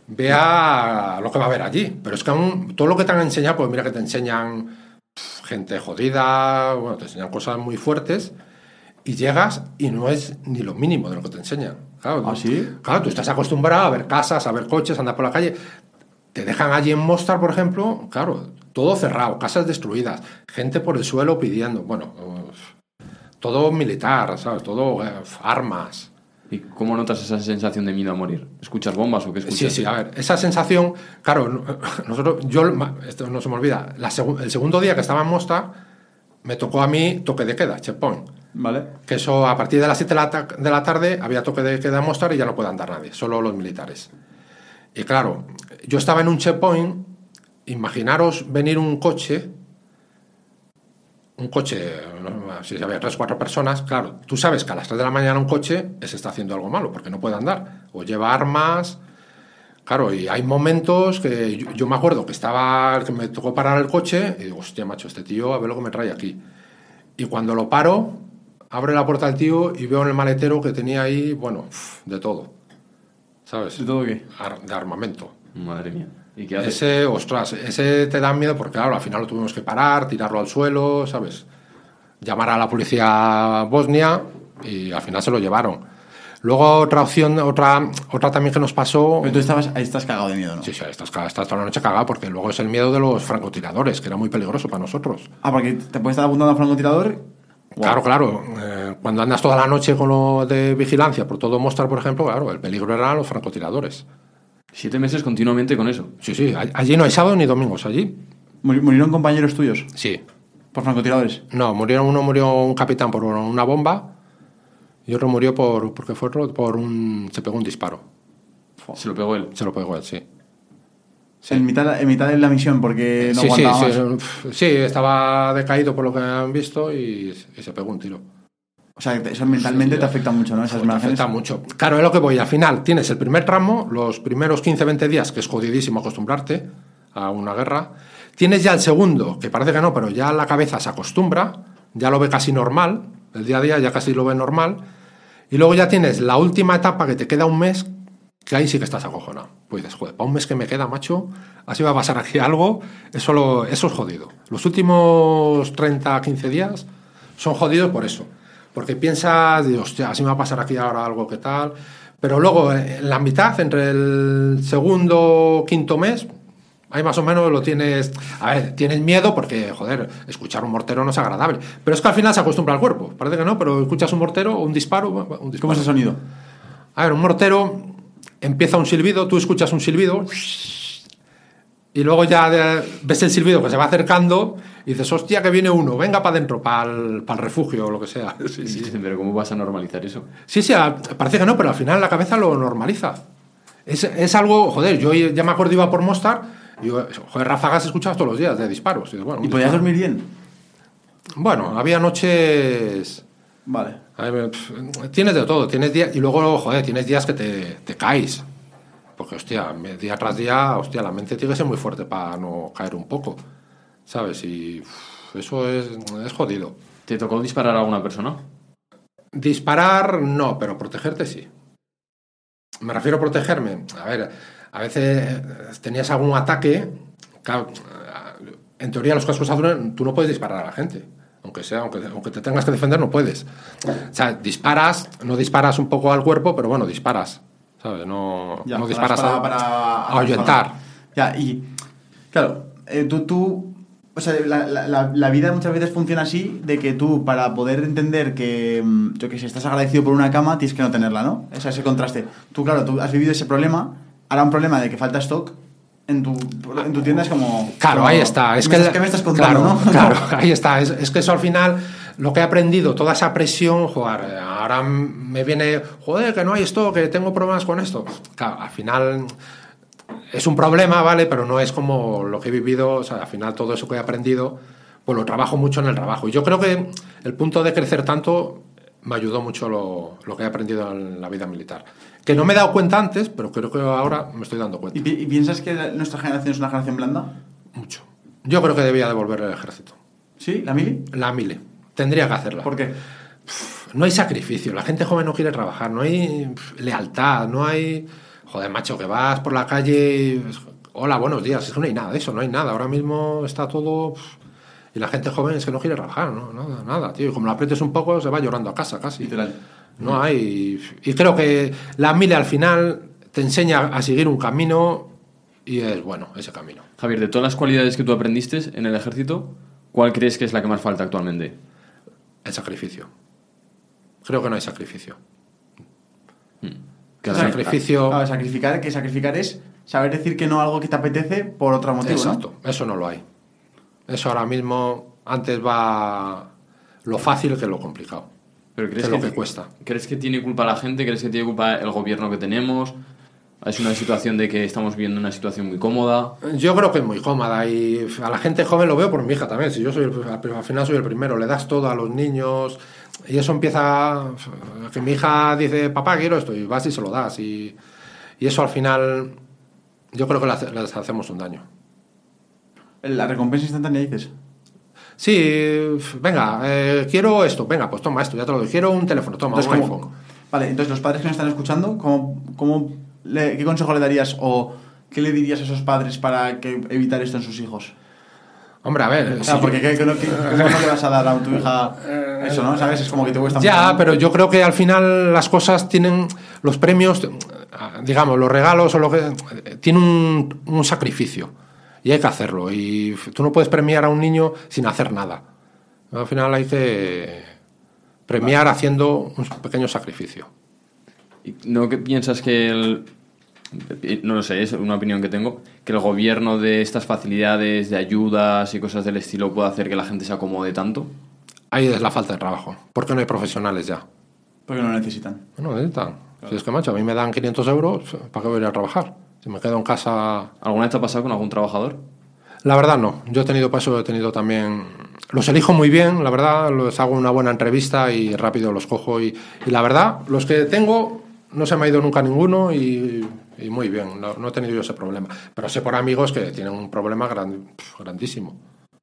vea lo que va a haber allí. Pero es que aún todo lo que te han enseñado, pues mira que te enseñan gente jodida, bueno, te enseñan cosas muy fuertes y llegas y no es ni lo mínimo de lo que te enseñan. Claro, ¿Ah, sí? Claro, tú estás acostumbrado a ver casas, a ver coches, a andar por la calle. Te dejan allí en Mostar, por ejemplo, claro, todo cerrado, casas destruidas, gente por el suelo pidiendo, bueno, todo militar, ¿sabes? Todo eh, armas. ¿Y cómo notas esa sensación de miedo a morir? ¿Escuchas bombas o qué escuchas? Sí, sí, a ver, esa sensación, claro, no- nosotros, yo, esto no se me olvida, la el segundo día que estaba en Mostar, me tocó a mí toque de queda, checkpoint. ¿Vale? Que eso a partir de las 7 de la, ta- de la tarde había toque de queda en Mostar y ya no puede andar nadie, solo los militares. Y claro, yo estaba en un checkpoint, imaginaros venir un coche, un coche, no, si había tres o cuatro personas, claro, tú sabes que a las 3 de la mañana un coche se está haciendo algo malo porque no puede andar, o lleva armas, Claro, y hay momentos que yo, yo me acuerdo que estaba, que me tocó parar el coche y digo, hostia, macho, este tío, a ver lo que me trae aquí. Y cuando lo paro, abre la puerta al tío y veo en el maletero que tenía ahí, bueno, de todo. ¿Sabes? ¿De todo qué? Ar- de armamento. Madre mía. ¿Y qué haces? Ese, ostras, ese te da miedo porque, claro, al final lo tuvimos que parar, tirarlo al suelo, ¿sabes? Llamar a la policía bosnia y al final se lo llevaron. Luego otra opción, otra, otra también que nos pasó... Pero tú estabas, ahí estás cagado de miedo, ¿no? Sí, sí, estás, estás toda la noche cagado porque luego es el miedo de los francotiradores, que era muy peligroso para nosotros. Ah, porque te puedes estar apuntando a un francotirador. Claro, claro. eh, cuando andas toda la noche con lo de vigilancia por todo Mostar, por ejemplo, claro, el peligro eran los francotiradores. Siete meses continuamente con eso. Sí, sí, allí no hay sábado ni domingos, allí. Muri- ¿Murieron compañeros tuyos Sí. por francotiradores? No, murieron, uno murió un capitán por una bomba y otro murió por, porque fue otro por un, se pegó un disparo. Se lo pegó él. Se lo pegó él, sí. En, mitad, en mitad de la misión, porque no sí, sí, sí, sí, estaba decaído por lo que han visto y, y se pegó un tiro. O sea, eso mentalmente te afecta mucho, ¿no? Esas Te imágenes. afecta mucho. Claro, es lo que voy. Al final tienes el primer tramo, los primeros 15-20 días, que es jodidísimo acostumbrarte a una guerra. Tienes ya el segundo, que parece que no, pero ya la cabeza se acostumbra, ya lo ve casi normal, el día a día ya casi lo ve normal. Y luego ya tienes la última etapa que te queda un mes, que ahí sí que estás acojonado. Pues dices, joder, para un mes que me queda, macho, así va a pasar aquí algo, eso, lo- eso es jodido. Los últimos 30, 15 días son jodidos por eso. Porque piensas, hostia, así me va a pasar aquí ahora algo que tal. Pero luego, en la mitad, entre el segundo, quinto mes, ahí más o menos lo tienes. A ver, tienes miedo porque, joder, escuchar un mortero no es agradable. Pero es que al final se acostumbra al cuerpo. Parece que no, pero escuchas un mortero o un disparo. Un disparo. ¿Cómo es el sonido? A ver, un mortero empieza un silbido, tú escuchas un silbido y luego ya ves el silbido que se va acercando y dices, hostia, que viene uno, venga para adentro, para el, refugio o lo que sea. Sí, sí. Pero ¿cómo vas a normalizar eso? Sí, sí, parece que no, pero al final la cabeza lo normaliza. Es, es algo, joder, yo ya me acuerdo iba por Mostar y yo, joder, ráfagas escuchabas todos los días de disparos. Y, bueno, ¿Y podías dormir bien? Bueno, había noches... Vale. Tienes de todo, tienes días, y luego, joder, tienes días que te, te caes. Porque, hostia, día tras día, hostia, la mente tiene que ser muy fuerte para no caer un poco. ¿Sabes? Y eso es, es jodido. ¿Te tocó disparar a alguna persona? Disparar, no, pero protegerte sí. Me refiero a protegerme. A ver, a veces eh, tenías algún ataque. en teoría, los cascos azules, tú no puedes disparar a la gente. Aunque sea, aunque, aunque te tengas que defender, no puedes. O sea, disparas, no disparas un poco al cuerpo, pero bueno, disparas. ¿Sabes? No, Ya, no para- disparas para, a, para- a ahuyentar. Ya, y claro, eh, tú, tú, o sea, la, la- vida muchas veces funciona así, de que tú para poder entender que, mm, yo que sé, estás agradecido por una cama, tienes que no tenerla, ¿no? O sea, ese contraste. Tú, claro, tú has vivido ese problema, ahora un problema de que falta stock en tu, en tu tienda es como... Claro, como, ahí está. Es ¿qué, que, me, estás- qué me estás contando, claro, no? Claro, ahí está. Es, es que eso al final, lo que he aprendido, toda esa presión, joder, ahora me viene, joder, que no hay esto, que tengo problemas con esto. Claro, al final es un problema, ¿vale? Pero no es como lo que he vivido, o sea, al final todo eso que he aprendido, pues lo trabajo mucho en el trabajo. Y yo creo que el punto de crecer tanto me ayudó mucho lo, lo que he aprendido en la vida militar. Que no me he dado cuenta antes, pero creo que ahora me estoy dando cuenta. ¿Y, pi- y piensas que la- nuestra generación es una generación blanda? Mucho. Yo creo que debía devolver el ejército. ¿Sí? ¿La mili? La mile. Tendría que hacerla. ¿Por qué? No hay sacrificio. La gente joven no quiere trabajar. No hay lealtad. No hay. Joder, macho, que vas por la calle. y, Hola, buenos días. Es que no hay nada de eso. No hay nada. Ahora mismo está todo. Y la gente joven es que no quiere trabajar. No, nada, nada, tío. Y como lo aprietes un poco, se va llorando a casa casi. Literal. No hay. Y creo que la mile al final te enseña a seguir un camino y es bueno ese camino. Javier, de todas las cualidades que tú aprendiste en el ejército, ¿cuál crees que es la que más falta actualmente? El sacrificio. Creo que no hay sacrificio. Que El has- sacrificio. Claro, sacrificar, que sacrificar es saber decir que no a algo que te apetece por otro motivo, ¿no? Exacto, eso no lo hay. Eso ahora mismo, antes va lo fácil que lo complicado. Pero que crees es lo que, que cuesta. ¿Crees que tiene culpa la gente? ¿Crees que tiene culpa el gobierno que tenemos? Es una situación de que estamos viviendo una situación muy cómoda. Yo creo que es muy cómoda y a la gente joven lo veo por mi hija también. Si yo soy el- al final soy el primero, le das todo a los niños y eso empieza que mi hija dice papá quiero esto y vas y se lo das y, y eso al final yo creo que les hacemos un daño. La recompensa instantánea dices. Sí, venga, eh, quiero esto, venga, pues toma esto, ya te lo doy. Quiero un teléfono, toma, Entonces, un ¿cómo- iPhone. Vale, entonces los padres que nos están escuchando, ¿cómo, cómo le- ¿qué consejo le darías o qué le dirías a esos padres para que evitar esto en sus hijos? Hombre, a ver, O sea, si porque yo- ¿qué, qué no- qué- ¿cómo no le vas a dar a tu hija eso, no? ¿Sabes? Es como que te cuesta Ya, mucho. pero yo creo que al final las cosas tienen los premios, digamos, los regalos o lo que tienen un, un sacrificio y hay que hacerlo. Y tú no puedes premiar a un niño sin hacer nada. Al final hay que premiar haciendo un pequeño sacrificio. ¿Y ¿No que piensas que el... No lo sé, es una opinión que tengo, que el gobierno de estas facilidades de ayudas y cosas del estilo puede hacer que la gente se acomode tanto? Ahí es la falta de trabajo. porque no hay profesionales ya? Porque no lo necesitan. No necesitan. Si es que, macho, a mí me dan 500 euros, ¿para qué voy a ir a trabajar? Si me quedo en casa ¿Alguna vez te ha pasado con algún trabajador? La verdad no. Yo he tenido paso, he tenido también los elijo muy bien, la verdad, los hago una buena entrevista y rápido los cojo. Y, y la verdad, los que tengo, no se me ha ido nunca ninguno y, y muy bien, no, no he tenido yo ese problema. Pero sé por amigos que tienen un problema gran- grandísimo.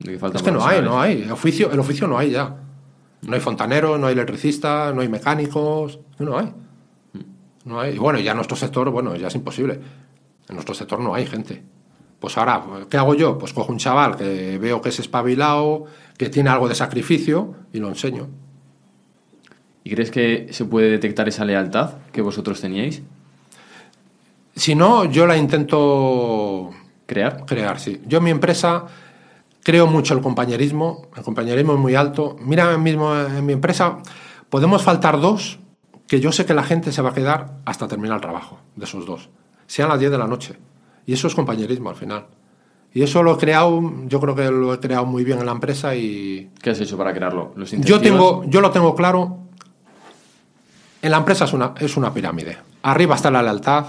Que Es que no hay, no hay. El oficio, el oficio no hay ya. No hay fontanero, no hay electricista, no hay mecánicos, no hay. No hay. Y bueno, ya nuestro sector, bueno, ya es imposible. En nuestro sector no hay gente. Pues ahora, ¿qué hago yo? Pues cojo un chaval que veo que es espabilado, que tiene algo de sacrificio y lo enseño. ¿Y crees que se puede detectar esa lealtad que vosotros teníais? Si no, yo la intento ¿Crear? crear, sí. Yo en mi empresa creo mucho el compañerismo, el compañerismo es muy alto. Mira, mismo en mi empresa podemos faltar dos que yo sé que la gente se va a quedar hasta terminar el trabajo, de esos dos, sean las 10 de la noche. Y eso es compañerismo al final. Y eso lo he creado, yo creo que lo he creado muy bien en la empresa y ¿Qué has hecho para crearlo? ¿Los yo, tengo, yo lo tengo claro. En la empresa es una, es una pirámide. Arriba está la lealtad,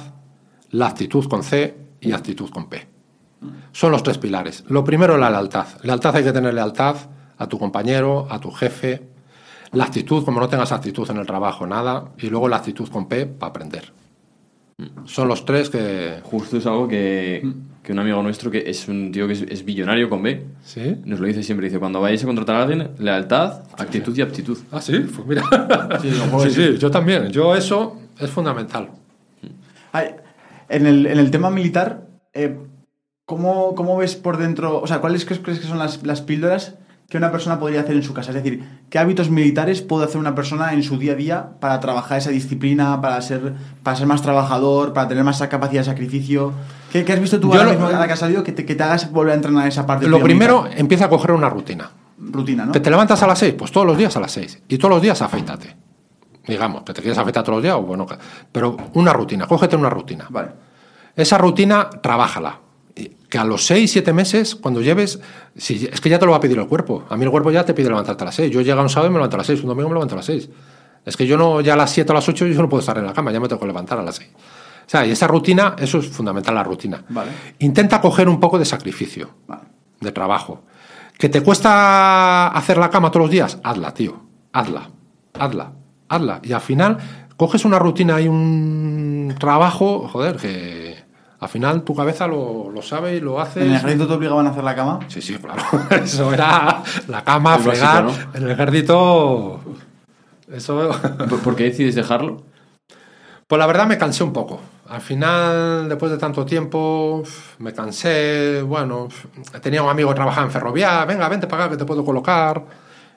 la actitud con C y actitud con P. Son los tres pilares. Lo primero es la lealtad. Lealtad hay que tener lealtad a tu compañero, a tu jefe. La actitud, como no tengas actitud en el trabajo, nada. Y luego la actitud con P para aprender. Son los tres que... Justo es algo que, que un amigo nuestro, que es un tío que es, es billonario con B, ¿Sí? nos lo dice siempre. Dice, cuando vayáis a contratar a alguien, lealtad, actitud y aptitud. Ah, sí, pues mira. Sí, sí, yo también. Yo eso es fundamental. Ay, en, el, en el tema militar, eh, ¿cómo, cómo ves por dentro? O sea, ¿cuáles crees, crees que son las, las píldoras que una persona podría hacer en su casa? Es decir, ¿qué hábitos militares puede hacer una persona en su día a día para trabajar esa disciplina, para ser, para ser más trabajador, para tener más esa capacidad de sacrificio? ¿Qué, qué has visto tú Yo ahora lo- mismo, ahora que has salido que te, que te hagas volver a entrenar esa parte? Lo primero, militar? empieza a coger una rutina. Rutina, ¿no? ¿Que te levantas a las 6? Pues todos los días a las 6. Y todos los días afeítate. Digamos, que te quieres afeitar todos los días, o bueno, pero una rutina, cógete una rutina. Vale. Esa rutina, trabájala. Que a los 6, 7 meses, cuando lleves, si, es que ya te lo va a pedir el cuerpo. A mí el cuerpo ya te pide levantarte a las 6. Yo llego un sábado y me levanto a las 6, un domingo me levanto a las 6. Es que yo no, ya a las 7 o a las 8 yo no puedo estar en la cama, ya me tengo que levantar a las 6. O sea, y esa rutina, eso es fundamental, la rutina. Vale. Intenta coger un poco de sacrificio Vale. de trabajo. ¿Que te cuesta hacer la cama todos los días? Hazla, tío. Hazla. Hazla. Hazla. Y al final coges una rutina y un trabajo, joder, que al final tu cabeza lo, lo sabe y lo hace. ¿En el ejército te obligaban a hacer la cama? Sí, sí, claro. Eso era la cama, El básico, fregar. ¿no? En el ejército. Eso. ¿Por, qué decides dejarlo? Pues la verdad me cansé un poco. Al final, después de tanto tiempo, me cansé. Bueno, tenía un amigo que trabajaba en ferrovial. Venga, vente para acá que te puedo colocar.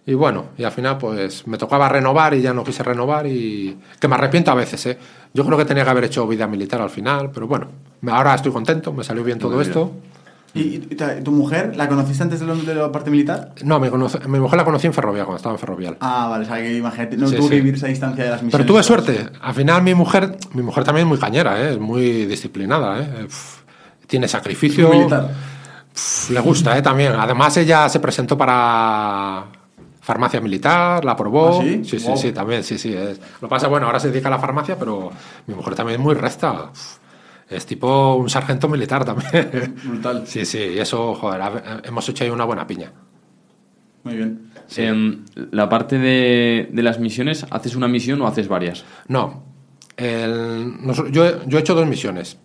Y bueno, y al final pues me tocaba renovar y ya no quise renovar y que me arrepiento a veces, ¿eh? Yo creo que tenía que haber hecho vida militar al final, pero bueno, ahora estoy contento, me salió bien todo esto. ¿Y, tu- mujer la conociste antes de, lo- de la parte militar? No, mi, conoce- mi mujer la conocí en ferrovial, cuando estaba en ferrovial. Ah, vale, o sea, que imagínate, no Sí, sí. que vivir esa distancia de las misiones. Pero tuve suerte. Al final mi mujer, mi mujer también es muy cañera, ¿eh? es muy disciplinada. ¿eh? Tiene sacrificio. Militar. Le gusta, ¿eh? También. Además ella se presentó para farmacia militar, la aprobó. ¿Ah, sí? Sí, sí, Wow. sí, también, sí, sí. es- Lo que pasa, bueno, ahora se dedica a la farmacia, pero mi mujer también es muy recta. Es tipo un sargento militar también. Brutal. Sí, sí, y eso, joder, hemos hecho ahí una buena piña. Muy bien. Em, la parte de, de las misiones, ¿haces una misión o haces varias? No. El- yo he hecho dos misiones.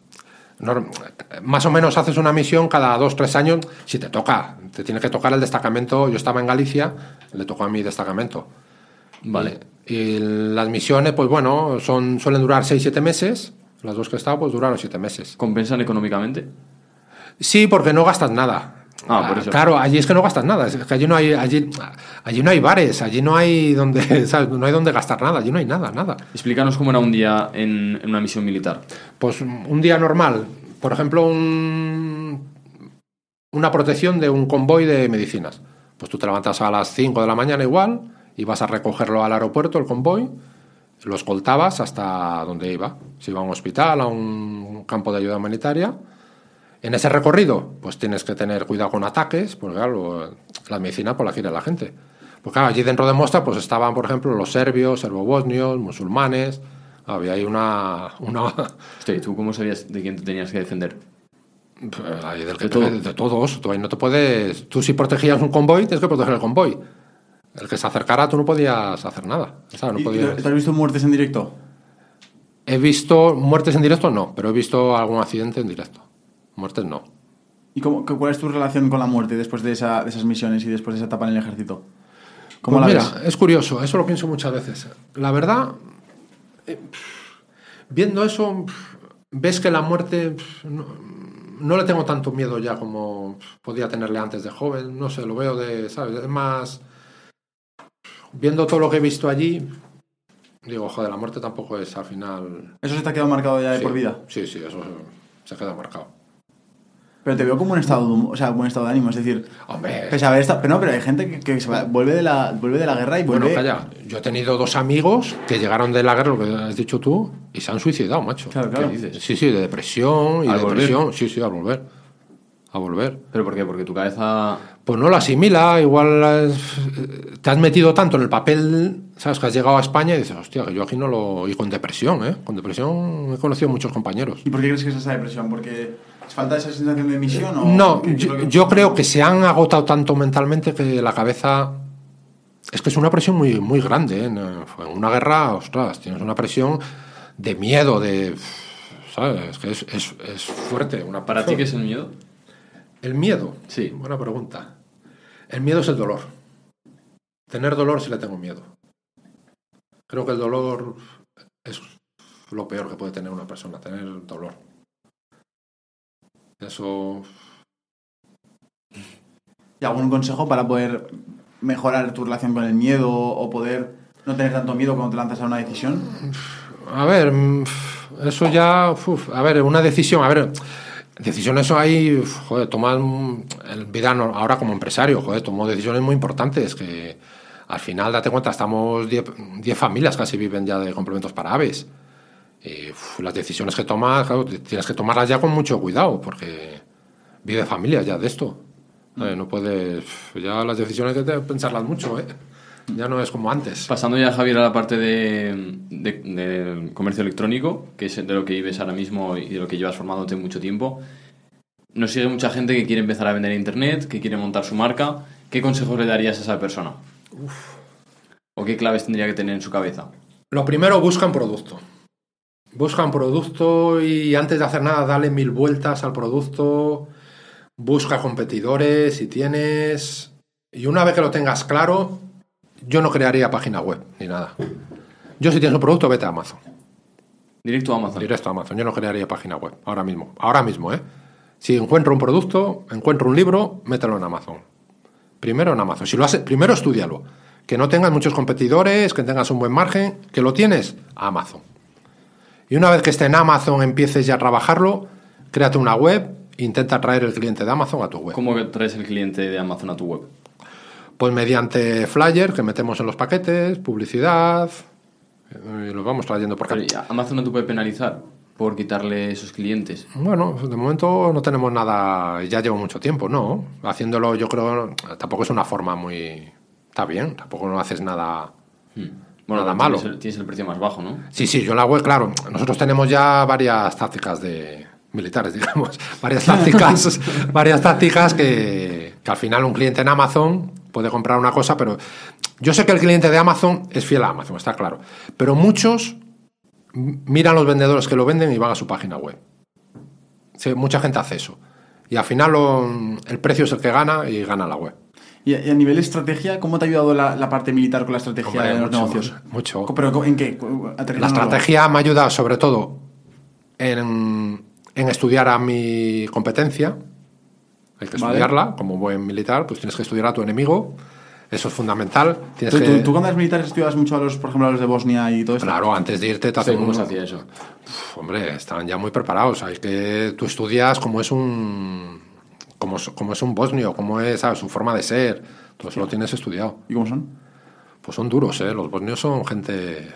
Más o menos haces una misión cada dos, tres años, si te toca. Te tiene que tocar el destacamento. Yo estaba en Galicia, le tocó a mi destacamento. Vale. Y las misiones, pues bueno, son, suelen durar seis, siete meses. Las dos que he estado, pues duraron siete meses. ¿Compensan económicamente? Sí, porque no gastas nada. Ah, por eso. Claro, allí es que no gastas nada. Es que allí no hay, allí, allí no hay bares, allí no hay donde, ¿sabes? no hay donde gastar nada. Allí no hay nada, nada. Explícanos cómo era un día en, en una misión militar. Pues un día normal, por ejemplo, un- una protección de un convoy de medicinas. Pues tú te levantas a las 5 de la mañana igual y vas a recogerlo al aeropuerto, el convoy, lo escoltabas hasta donde iba. Si iba a un hospital, a un campo de ayuda humanitaria. En ese recorrido, pues tienes que tener cuidado con ataques, porque claro, la medicina por la quiere la gente. Porque claro, allí dentro de Mostar pues estaban, por ejemplo, los serbios, serbobosnios, musulmanes. Había ahí una, una, Hostia, ¿y tú cómo sabías de quién te tenías que defender? Pues, hay del que De todo. de, de todos. Tú ahí no te puedes. Tú si protegías un convoy, tienes que proteger el convoy. El que se acercara, tú no podías hacer nada. ¿sabes? No ¿Y- y podías- ¿Te has visto muertes en directo? He visto muertes en directo, no, pero he visto algún accidente en directo. Muertes no. ¿Y cómo, cuál es tu relación con la muerte después de, esa- de esas misiones y después de esa etapa en el ejército? ¿Cómo Pues la mira, ves? es curioso, eso lo pienso muchas veces. La verdad, eh, viendo eso, ves que la muerte no, no le tengo tanto miedo ya como podía tenerle antes de joven. No sé, lo veo de, ¿sabes? Es más, viendo todo lo que he visto allí, digo, joder, la muerte tampoco es al final. Eso se te ha quedado marcado ya de Sí, por vida. Sí, sí, eso se queda marcado. Pero te veo como un estado de, hum- o sea, buen estado de ánimo. Es decir, Hombre, pese a haber estado. Pero no, pero hay gente que, que se va- vuelve, de la, vuelve de la guerra y vuelve. bueno, calla. Yo he tenido dos amigos que llegaron de la guerra, lo que has dicho tú, y se han suicidado, macho. Claro, claro. ¿Qué dices? Sí, sí, de depresión y ¿Al volver? depresión. Sí, sí, al volver. A volver. ¿Pero por qué? Porque tu cabeza... Pues no lo asimila, igual es- te has metido tanto en el papel, sabes que has llegado a España y dices, hostia, que yo aquí no lo. Y con depresión, ¿eh? Con depresión he conocido muchos compañeros. ¿Y por qué crees que es esa depresión? ¿Porque falta esa sensación de misión o.? No, qué- qué es yo, lo que- yo creo que se han agotado tanto mentalmente que la cabeza. Es que es una presión muy, muy grande. ¿eh? En una guerra, ostras, tienes una presión de miedo, de. ¿Sabes? Es que es, es, es fuerte. Una ¿Para ti qué es el miedo? El miedo. Sí. Buena pregunta. El miedo es el dolor. Tener dolor sí le tengo miedo. Creo que el dolor es lo peor que puede tener una persona, tener dolor. Eso. ¿Y algún consejo para poder mejorar tu relación con el miedo o poder no tener tanto miedo cuando te lanzas a una decisión? A ver, mm, eso ya. uf, a ver, una decisión. A ver, decisiones eso hay. Joder, toman. El vida ahora como empresario, joder, tomo decisiones muy importantes que. Al final, date cuenta, estamos 10 10 familias casi viven ya de complementos para aves. Uf, las decisiones que tomas, claro, tienes que tomarlas ya con mucho cuidado, porque vive familias ya de esto. ¿sabes? No puedes. Ya las decisiones hay que pensarlas mucho, ¿eh? Ya no es como antes. Pasando ya, Javier, a la parte de, comercio electrónico, que es de lo que vives ahora mismo y de lo que llevas formándote mucho tiempo. Nos sigue mucha gente que quiere empezar a vender en internet, que quiere montar su marca. ¿Qué consejos le darías a esa persona? ¿O qué claves tendría que tener en su cabeza? Lo primero, buscan producto. Buscan producto y antes de hacer nada, dale mil vueltas al producto. Busca competidores si tienes. Y una vez que lo tengas claro, yo no crearía página web ni nada. Yo, si tienes un producto, vete a Amazon. Directo a Amazon. Directo a Amazon. Yo no crearía página web. Ahora mismo. Ahora mismo, ¿eh? Si encuentro un producto, encuentro un libro, mételo en Amazon. Primero en Amazon. Si lo haces, primero estudialo. Que no tengas muchos competidores, que tengas un buen margen, que lo tienes, a Amazon. Y una vez que esté en Amazon, empieces ya a trabajarlo, créate una web, e intenta traer el cliente de Amazon a tu web. ¿Cómo traes el cliente de Amazon a tu web? Pues mediante flyer que metemos en los paquetes, publicidad, eh, y los vamos trayendo por Pero, acá. ¿Amazon no te puede penalizar por quitarle esos clientes? Bueno, de momento no tenemos nada, ya llevo mucho tiempo, ¿no? Haciéndolo yo creo, tampoco es una forma muy... Está bien, tampoco no haces nada... Bueno, Nada tienes malo. el- tienes el precio más bajo, ¿no? Sí, sí, yo en la web, claro, nosotros tenemos ya varias tácticas de militares, digamos, varias tácticas, varias tácticas que, que al final un cliente en Amazon puede comprar una cosa, pero yo sé que el cliente de Amazon es fiel a Amazon, está claro, pero muchos miran los vendedores que lo venden y van a su página web. Sí, mucha gente hace eso. Y al final lo- el precio es el que gana y gana la web. Y a, y a nivel estrategia, ¿cómo te ha ayudado la, la parte militar con la estrategia Hombre, de los mucho, negocios? mucho. ¿Pero en qué? La estrategia me ayuda sobre todo en, en estudiar a mi competencia. Hay que Vale. estudiarla, como buen militar, pues tienes que estudiar a tu enemigo. Eso es fundamental. Tienes ¿Tú, que, tú- tú cuando eres militar estudias mucho a los, por ejemplo, a los de Bosnia y todo esto? Claro, antes de irte te Sí, hacen ¿Cómo un- se hacía eso? Uf, hombre, están ya muy preparados. Hay que tú estudias cómo es un cómo, es- cómo es un bosnio, cómo es ¿sabes? su forma de ser. Todo eso lo tienes estudiado. ¿Y cómo son? Pues son duros, ¿eh? Los bosnios son gente.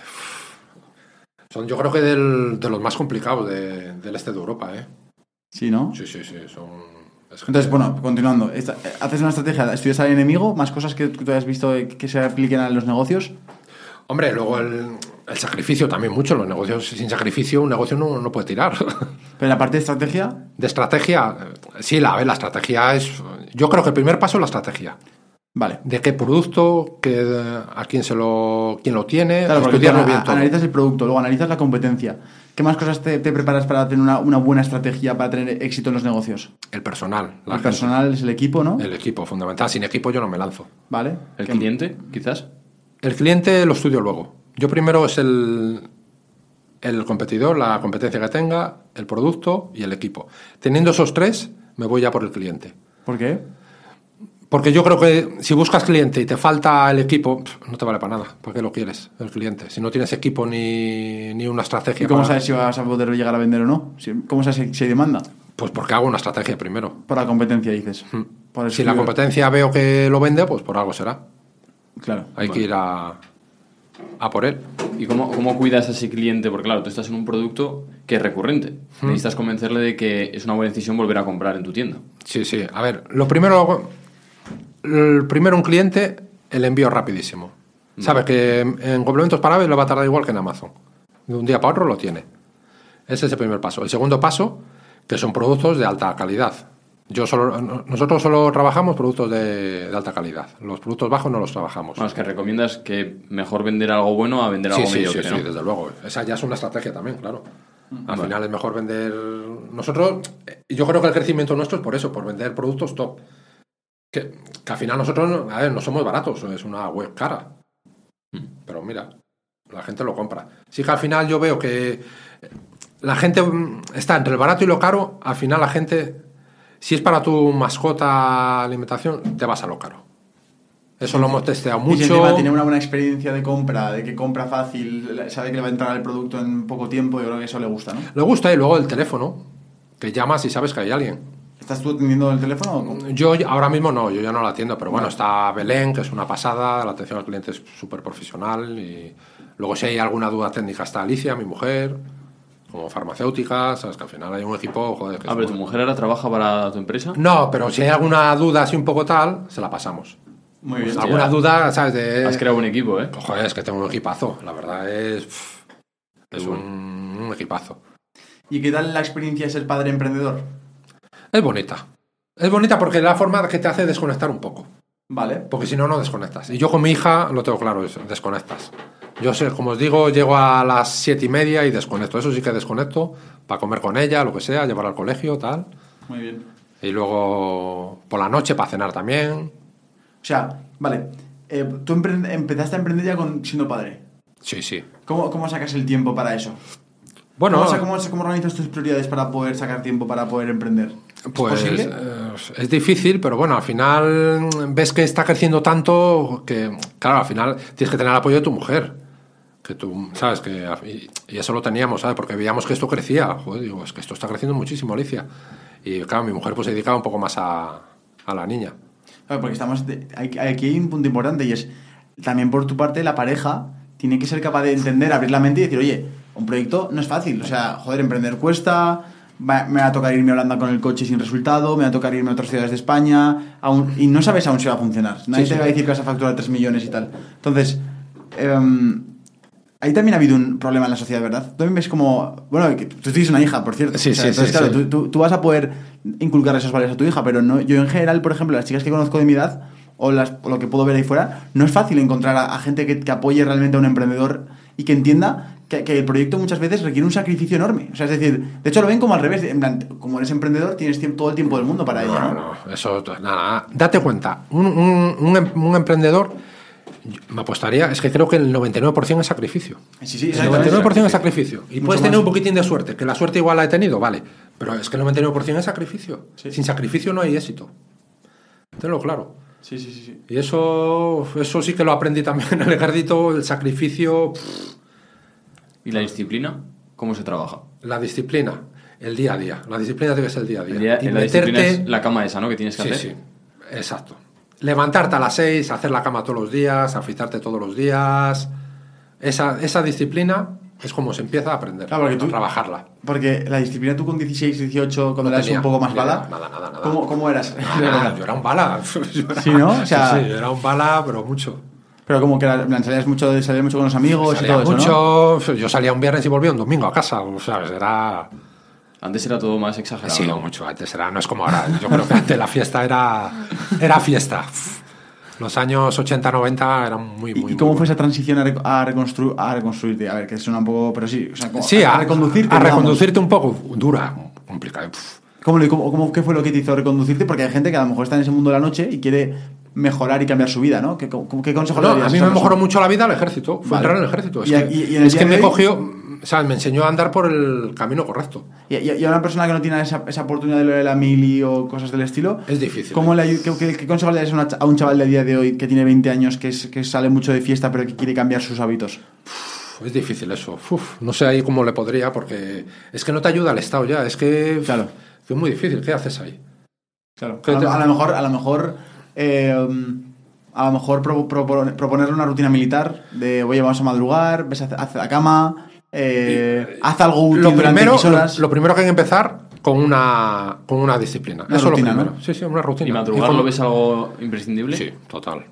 Son, yo creo que del- de los más complicados de- del este de Europa, ¿eh? Sí, ¿no? Sí, sí, sí. Son. Entonces, bueno, continuando. Esta- eh, haces una estrategia, estudias al enemigo, más cosas que tú hayas visto que se apliquen a los negocios. Hombre, luego el, el sacrificio también mucho. Los negocios sin sacrificio, un negocio no, no puede tirar. Pero la parte de estrategia, De estrategia, sí, la, a ver, la estrategia es. Yo creo que el primer paso es la estrategia. vale. De qué producto, qué, a quién se lo, quién lo tiene, Claro, porque tú estudiarlo ana- bien todo. analizas el producto, luego analizas la competencia. ¿Qué más cosas te, te preparas para tener una, una buena estrategia para tener éxito en los negocios? El personal, la el gente, personal es el equipo, ¿no? el equipo, fundamental. Sin equipo yo no me lanzo. Vale. ¿El ¿Qué- cliente, quizás? El cliente lo estudio luego. Yo primero es el, el competidor, la competencia que tenga, el producto y el equipo. Teniendo esos tres, me voy ya por el cliente. ¿Por qué? Porque yo creo que si buscas cliente y te falta el equipo, no te vale para nada. ¿Para qué lo quieres, el cliente? Si no tienes equipo ni, ni una estrategia. ¿Y cómo para- sabes si vas a poder llegar a vender o no? ¿Cómo sabes si hay demanda? Pues porque hago una estrategia primero. Por la competencia, dices. Por el Si la competencia veo que lo vende, pues por algo será. Claro. Hay que ir a, a por él. ¿Y cómo, cómo cuidas a ese cliente? Porque claro, tú estás en un producto que es recurrente. Necesitas convencerle de que es una buena decisión volver a comprar en tu tienda. Sí, sí. A ver, lo primero, el primero un cliente, el envío rapidísimo. Sabe que en complementos para aves le va a tardar igual que en Amazon. De un día para otro lo tiene. Ese es el primer paso. El segundo paso, que son productos de alta calidad. Yo solo, no- nosotros solo trabajamos productos de, de alta calidad. Los productos bajos no los trabajamos. Bueno, es que recomiendas que mejor vender algo bueno a vender Sí, algo sí, sí, mediocre, sí, ¿no? desde luego. Esa ya es una estrategia también, claro. Al Vale. final es mejor vender. Nosotros, eh, yo creo que el crecimiento nuestro es por eso, por vender productos top. Que, que al final nosotros, no- a ver, no somos baratos, es una web cara. Pero mira, la gente lo compra. Sí que al final yo veo que la gente mm, está entre el barato y lo caro, al final la gente, si es para tu mascota alimentación, te vas a lo caro. Eso lo hemos testeado Y si mucho. encima tiene una buena experiencia de compra, de que compra fácil, sabe que le va a entrar el producto en poco tiempo, yo creo que eso le gusta, ¿no? Le gusta y luego el teléfono, que llamas y sabes que hay alguien. ¿Estás tú atendiendo el teléfono o? Yo ahora mismo no, yo ya no la atiendo, pero bueno, está Belén, que es una pasada, la atención al cliente es súper profesional y luego si hay alguna duda técnica está Alicia, mi mujer, como farmacéutica, sabes que al final hay un equipo, joder, que Ah, pero tu mujer ahora trabaja para tu empresa. No, pero si hay alguna duda así un poco tal, se la pasamos. Muy bien. Alguna duda, ¿sabes? De... Has creado un equipo, ¿eh? Joder, es que tengo un equipazo, la verdad es... pff, Es bueno. un, un equipazo. ¿Y qué tal la experiencia de ser padre emprendedor? Es bonita. Es bonita porque es la forma que te hace desconectar un poco. Vale. Porque si no, no desconectas. Y yo con mi hija lo tengo claro, es, desconectas. Yo sé, como os digo, llego a las siete y media y desconecto. Eso sí que desconecto para comer con ella, lo que sea, llevar al colegio, tal. Muy bien. Y luego por la noche para cenar también. O sea, vale. eh, tú empezaste a emprender ya con, siendo padre. Sí, sí. ¿Cómo, ¿Cómo sacas el tiempo para eso? Bueno, ¿Cómo, sa- cómo, cómo organizas tus prioridades para poder sacar tiempo para poder emprender? ¿Es pues eh, es difícil, pero bueno, al final mm, ves que está creciendo tanto que, claro, al final tienes que tener el apoyo de tu mujer. Que tú, ¿sabes? Que, y, eso lo teníamos, ¿sabes? Porque veíamos que esto crecía. Joder, digo, es que esto está creciendo muchísimo, Alicia. Y claro, mi mujer pues se dedicaba un poco más a, a la niña. Claro, porque estamos de- hay- aquí hay un punto importante y es también por tu parte la pareja tiene que ser capaz de entender, abrir la mente y decir, oye, un proyecto no es fácil. O sea, joder, emprender cuesta, va- me va a tocar irme a Holanda con el coche sin resultado, me va a tocar irme a otras ciudades de España, aún- y no sabes aún si va a funcionar. Nadie Sí, te sí. va a decir que vas a facturar 3 millones y tal. Entonces, em, ahí también ha habido un problema en la sociedad, ¿verdad? Tú también ves como, bueno, que tú tienes una hija, por cierto. Sí, sí, entonces, sí, claro, sí. Tú, tú- tú vas a poder inculcar esos valores a tu hija, pero no, yo en general, por ejemplo, las chicas que conozco de mi edad, o, las, o lo que puedo ver ahí fuera, no es fácil encontrar a, a gente que, que apoye realmente a un emprendedor y que entienda que, que el proyecto muchas veces requiere un sacrificio enorme. O sea, es decir, de hecho lo ven como al revés, en plan, como eres emprendedor tienes todo el tiempo del mundo para ello. No, ¿no? no, eso, nada, nada. Date cuenta, un, un- un em- un emprendedor, me apostaría, es que creo que el 99% es sacrificio. Sí, sí, El exactamente. 99% es sacrificio. Y Mucho puedes tener más. un poquitín de suerte, que la suerte igual la he tenido, vale. Pero es que el 99% es sacrificio. Sí. Sin sacrificio no hay éxito. Tenlo claro. Sí, sí, sí, sí. Y eso, eso sí que lo aprendí también en el ejército, el sacrificio, pff, ¿Y la disciplina? ¿Cómo se trabaja? la disciplina, el día a día. La disciplina tiene que ser el día a día. El día- Y la disciplina es la cama esa, ¿no? Que tienes que Sí, hacer. sí, exacto. Levantarte a las 6, hacer la cama todos los días, afeitarte todos los días. Esa, esa disciplina es como se empieza a aprender, Claro, porque tú- a trabajar Porque la disciplina tú con 16, 18, cuando No eras un poco más bala, nada, nada, nada. ¿cómo, cómo eras? Ah, yo era un bala. Era- Sí, ¿no? O sea- sí, yo era un bala, pero mucho. Pero como que plan, salías mucho, salías mucho con los amigos Salía y todo eso, mucho, yo salía un viernes y volvía un domingo a casa, o sea, era... Antes era todo más exagerado. Sí, ¿no? mucho antes era, no es como ahora. Yo creo que antes la fiesta era, era fiesta. Los años 80, 90 eran muy, muy ¿Y, y cómo muy fue esa transición a, rec- a, reconstru- a reconstruirte? A ver, que suena un poco... Pero sí, o sea, como Sí, a, reconducirte. a digamos. reconducirte un poco dura, complicado. Pf. ¿Cómo, cómo- cómo- ¿Qué fue lo que te hizo reconducirte? Porque hay gente que a lo mejor está en ese mundo de la noche y quiere mejorar y cambiar su vida, ¿no? ¿Qué, qué consejo le No, darías a mí me mejoró mucho la vida el ejército. Fue Vale. entrar en el ejército. Es Y a- que, y- y el es que me cogió, o sea, me enseñó a andar por el camino correcto. Y, y- y a una persona que no tiene esa, esa oportunidad de lo de la mili o cosas del estilo, Es difícil. ¿cómo le ayu- qué, qué- qué consejo le darías a, un chaval de día de hoy que tiene 20 años, que, es- que sale mucho de fiesta pero que quiere cambiar sus hábitos? Uf, Es difícil eso. Uf, no sé ahí cómo le podría, porque es que no te ayuda el Estado ya. Es que, Claro. es muy difícil. ¿Qué haces ahí? Claro. ¿Qué A, te- lo- a lo mejor, a lo mejor, eh, a lo mejor pro- propon- proponerle una rutina militar de, oye, vamos a madrugar, ves a hacer la cama, eh, haz algo útil Lo primero, horas. lo, lo primero que hay que empezar con una, con una disciplina. Una eso rutina, es lo primero. ¿no? Sí, sí, una rutina. ¿Y madrugar lo ves algo imprescindible? Sí, total.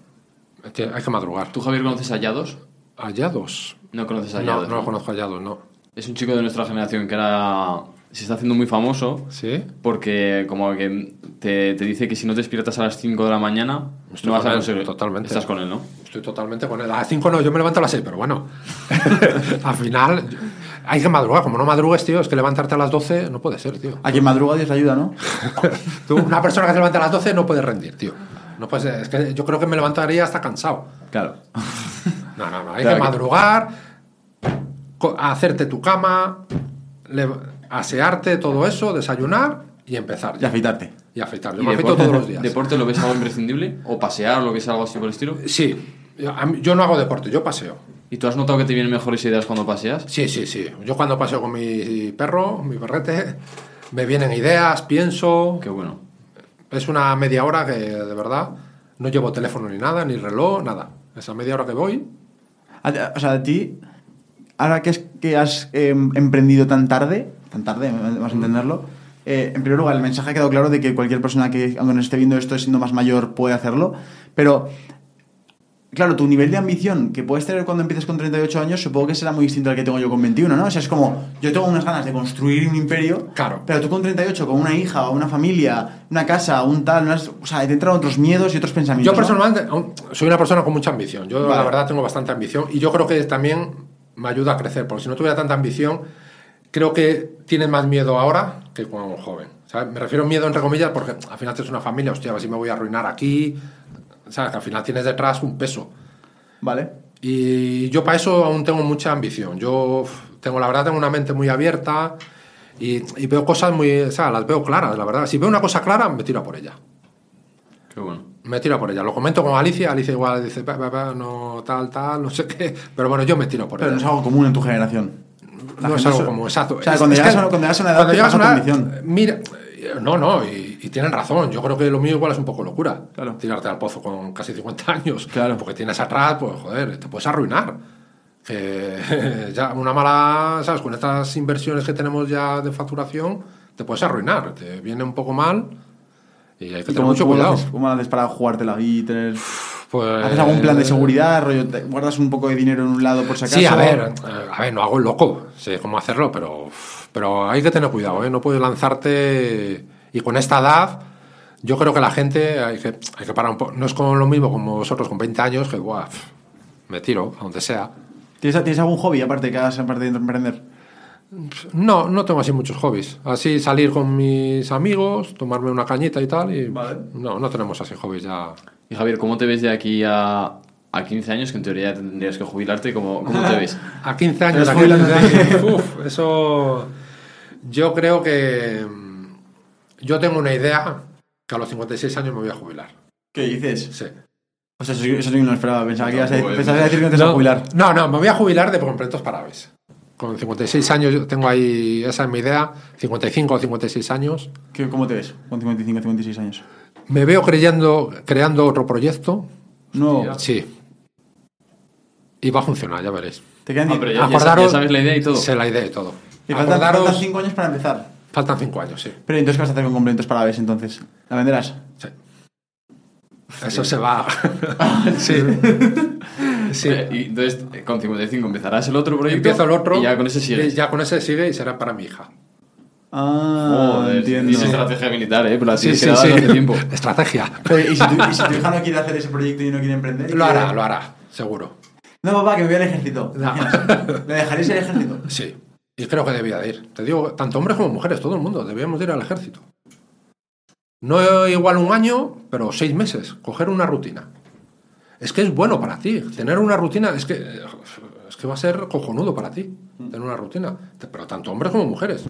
Hay que- Hay que madrugar. ¿Tú, Javier, conoces a Yados? ¿Hallados? No conoces a No, Yados. no lo conozco hallados, no. Es un chico de nuestra generación que ahora se está haciendo muy famoso ¿Sí? porque como que te, te dice que si no te despiertas a las 5 de la mañana Estoy no vas a conseguir. totalmente. Estás con él, ¿no? Estoy totalmente con él. A las 5 no, yo me levanto a las 6, pero bueno. Al final, hay que madrugar. Como no madrugues, tío, es que levantarte a las 12 no puede ser, tío. A quien madruga Dios le ayuda, ¿no? Tú, una persona que se levanta a las 12 no puede rendir, tío. No puede ser. Es que yo creo que me levantaría hasta cansado. Claro. No, no, no. Hay Claro que que- madrugar, hacerte tu cama, le- asearte, todo eso, desayunar y empezar. Y ya. afeitarte. Y afeitar. Yo ¿Y me afeito deporte, todos los días. ¿Deporte lo ves algo imprescindible? ¿O pasear o lo que sea algo así por el estilo? Sí. Yo, mí- yo no hago deporte, yo paseo. ¿Y tú has notado que te vienen mejores ideas cuando paseas? Sí, sí, sí. Yo cuando paseo con mi perro, mi perrete, me vienen ideas, pienso. Qué bueno. Es una media hora que de verdad no llevo teléfono ni nada, ni reloj, nada. Esa media hora que voy. A- O sea, a ti, ahora que, es, que has eh, emprendido tan tarde, tan tarde, vamos a entenderlo, eh, en primer lugar, el mensaje ha quedado claro de que cualquier persona que, aunque nos esté viendo esto siendo más mayor, puede hacerlo, pero, claro, tu nivel de ambición que puedes tener cuando empieces con 38 años, supongo que será muy distinto al que tengo yo con 21, ¿no? O sea, es como, yo tengo unas ganas de construir un imperio, Claro. pero tú con 38, con una hija, o una familia, una casa, un tal, unas- o sea, te entran otros miedos y otros pensamientos. Yo ¿no? personalmente soy una persona con mucha ambición. Yo Vale. la verdad tengo bastante ambición y yo creo que también me ayuda a crecer, porque si no tuviera tanta ambición, creo que tienes más miedo ahora que cuando joven. ¿sabes? Me refiero a miedo entre comillas porque al final tienes una familia, hostia, a ver si me voy a arruinar aquí. ¿Sabes? Que al final tienes detrás un peso. Vale. Y yo para eso aún tengo mucha ambición. Yo tengo, la verdad, tengo una mente muy abierta y, y veo cosas muy, o sea, las veo claras, la verdad. Si veo una cosa clara, me tiro a por ella. Qué bueno. Me tiro por ella. Lo comento con Alicia, Alicia igual dice, "Pa, pa, pa, no, tal, tal, no sé qué. Pero bueno, yo me tiro por Pero no ella. es algo común en tu generación. La No es algo como exacto. O sea, Es- cuando, llegas, a, cuando llegas a una edad, cuando llegas a una ambición. Mira, eh, no, no, y, y tienen razón. Yo creo que lo mío igual es un poco locura. Claro. Tirarte al pozo con casi 50 años. Claro. Porque tienes atrás, pues joder, te puedes arruinar. Ya una mala, ¿sabes? Con estas inversiones que tenemos ya de facturación, te puedes arruinar. Te viene un poco mal y hay que ¿Y tener cómo, mucho cuidado. haces, cómo haces para jugártela y tener... Pues, ¿Haces algún plan de seguridad? Rollo, te- ¿Guardas un poco de dinero en un lado por si acaso? Sí, a ver, eh, a ver, no hago el loco, sé cómo hacerlo, pero, pero hay que tener cuidado, ¿eh? No puedes lanzarte y con esta edad, yo creo que la gente hay que, hay que parar un poco. No es como lo mismo como vosotros con 20 años, que pf, me tiro a donde sea. ¿Tienes, ¿Tienes algún hobby aparte que hagas aparte de emprender? No, no tengo así muchos hobbies. Así salir con mis amigos, tomarme una cañita y tal, y Vale. no, no tenemos así hobbies ya. Y Javier, ¿cómo te ves de aquí a, a 15 años? Que en teoría tendrías que jubilarte. ¿Cómo, cómo te ves? A 15 años, a vas 15 jubilando. años, uf, eso. Yo creo que. mm, Yo tengo una idea que a los 56 años me voy a jubilar. ¿Qué dices? Sí. O sea, eso, eso no lo esperaba. Pensaba que ibas a, decir que no te vas a jubilar. No, no, me voy a jubilar de completos para aves. Con 56 años, yo tengo ahí, esa es mi idea, 55 o 56 años. ¿Qué- ¿Cómo te ves con 55, 56 años? Me veo creyendo, creando otro proyecto. No, Sí. Y va a funcionar, ya veréis. te quedan Ah, di- pero ya, Acordaros- sabes, ya sabes la idea y todo. Sé la idea y todo. y faltan, Acordaros- faltan cinco años para empezar. faltan cinco años, sí. Pero entonces, ¿qué vas a hacer con complementos para aves entonces? ¿La venderás? Sí. Eso se va. sí. Sí. Y entonces, eh, con 55 empezarás el otro proyecto. Empiezo el otro. Y ya con ese y sigues. Ya con ese sigue y será para mi hija. Ah, Joder, entiendo. tienes estrategia militar, ¿eh? Pero la Sí, tienes sí, que dar sí. hace tiempo. Estrategia. Pero, ¿y, si tu, y si tu hija no quiere hacer ese proyecto y no quiere emprender? Lo ¿qué- hará, lo hará, seguro. No, papá, que me voy al ejército. No. ¿Le dejaréis el ejército? Sí. Y creo que debía de ir. Te digo, tanto hombres como mujeres, todo el mundo, debíamos de ir al ejército. No igual un año, pero seis meses. Coger una rutina. Es que es bueno para ti. Tener una rutina es que, es que va a ser cojonudo para ti. Tener una rutina. Pero tanto hombres como mujeres.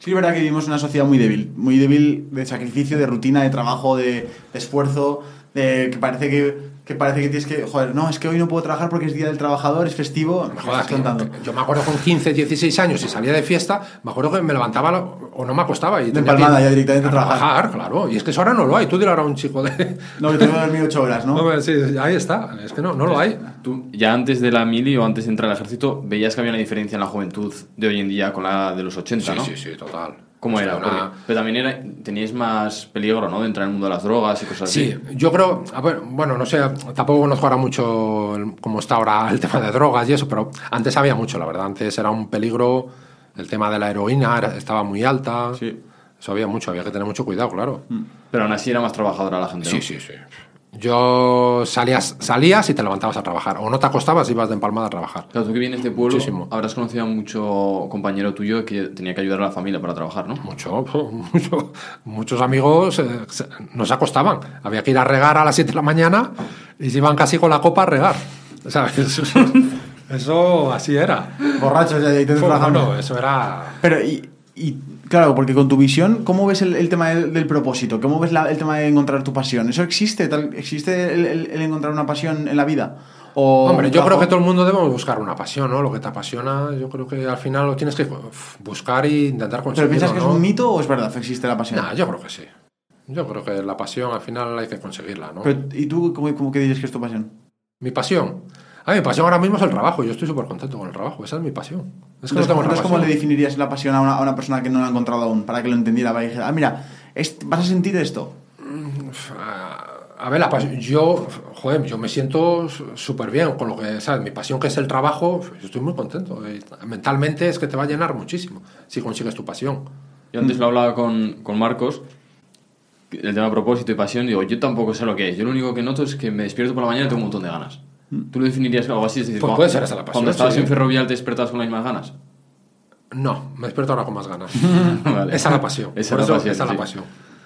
Sí, es verdad que vivimos una sociedad muy débil, muy débil de sacrificio, de rutina, de trabajo, de, de esfuerzo, de que parece que, que parece que tienes que, joder, no, es que hoy no puedo trabajar porque es día del trabajador, es festivo, Me me jodas, estás contando. yo me acuerdo con 15, 16 años y salía de fiesta, me acuerdo que me levantaba lo- o no me acostaba y De tenía empalmada ya directamente a trabajar. claro. Y es que eso ahora no lo hay. Tú ahora a un chico de... No, que tengo que dormir ocho horas, ¿no? Hombre, sí, ahí está. Es que no, no lo hay. Tú, ya antes de la mili o antes de entrar al ejército, veías que había una diferencia en la juventud de hoy en día con la de los 80, Sí, ¿no? sí, sí, total. ¿Cómo sea, era? una- pero también era, teníais más peligro, ¿no? De entrar en el mundo de las drogas y cosas Sí, así. yo creo, ver, bueno, no sé, tampoco conozco ahora mucho cómo está ahora el tema de drogas y eso, pero antes había mucho, la verdad. Antes era un peligro, el tema de la heroína era- estaba muy alta. Sí. Eso había mucho, había que tener mucho cuidado, claro. Pero aún así era más trabajadora la gente, ¿no? Sí, sí, sí. Yo salías, salías y te levantabas a trabajar. O no te acostabas y ibas de empalmada a trabajar. Claro, tú que vienes de pueblo, Muchísimo. habrás conocido a mucho compañero tuyo que tenía que ayudar a la familia para trabajar, ¿no? Mucho, mucho- muchos amigos eh, se- no se acostaban. Había que ir a regar a las 7 de la mañana y se iban casi con la copa a regar. ¿Sabes? Eso, eso así era. Borrachos ya, y te. Bueno, eso era. Pero, y, y, claro, porque con tu visión, ¿cómo ves el, el tema del, del propósito? ¿Cómo ves la- el tema de encontrar tu pasión? ¿Eso existe? Tal- ¿Existe el, el- el encontrar una pasión en la vida? O Hombre, yo creo que todo el mundo debemos buscar una pasión, ¿no? Lo que te apasiona, yo creo que al final lo tienes que buscar e intentar ¿Pero conseguirlo. piensas que es un mito o es verdad que existe la pasión? Nah, yo creo que sí. Yo creo que la pasión al final hay que conseguirla, ¿no? Pero, ¿Y tú cómo, cómo que dirías que es tu pasión? Mi pasión. A mi pasión ahora mismo es el trabajo. Yo estoy súper contento con el trabajo. Esa es mi pasión. Es que no tengo ¿cómo- otra entonces, ¿cómo le definirías la pasión a una, a una persona que no la ha encontrado aún? Para que lo entendiera, para que dijera, ah, mira, es- vas a sentir esto. A ver, la pasión. Yo, joder, yo me siento súper bien con lo que, ¿sabes? Mi pasión que es el trabajo, yo estoy muy contento. Y Mentalmente es que te va a llenar muchísimo si consigues tu pasión. Yo antes lo hablaba con, con Marcos, el tema propósito y pasión, digo, yo tampoco sé lo que es. Yo lo único que noto es que me despierto por la mañana y tengo un montón de ganas. ¿Tú lo definirías algo así? Es decir, Pues cuando- puede ser esa la pasión, Cuando estabas sí. en Ferrovial te despertabas con las mismas ganas. No, me despierto ahora con más ganas. Vale. Esa es la pasión. Esa es la pasión, esa es la sí. pasión.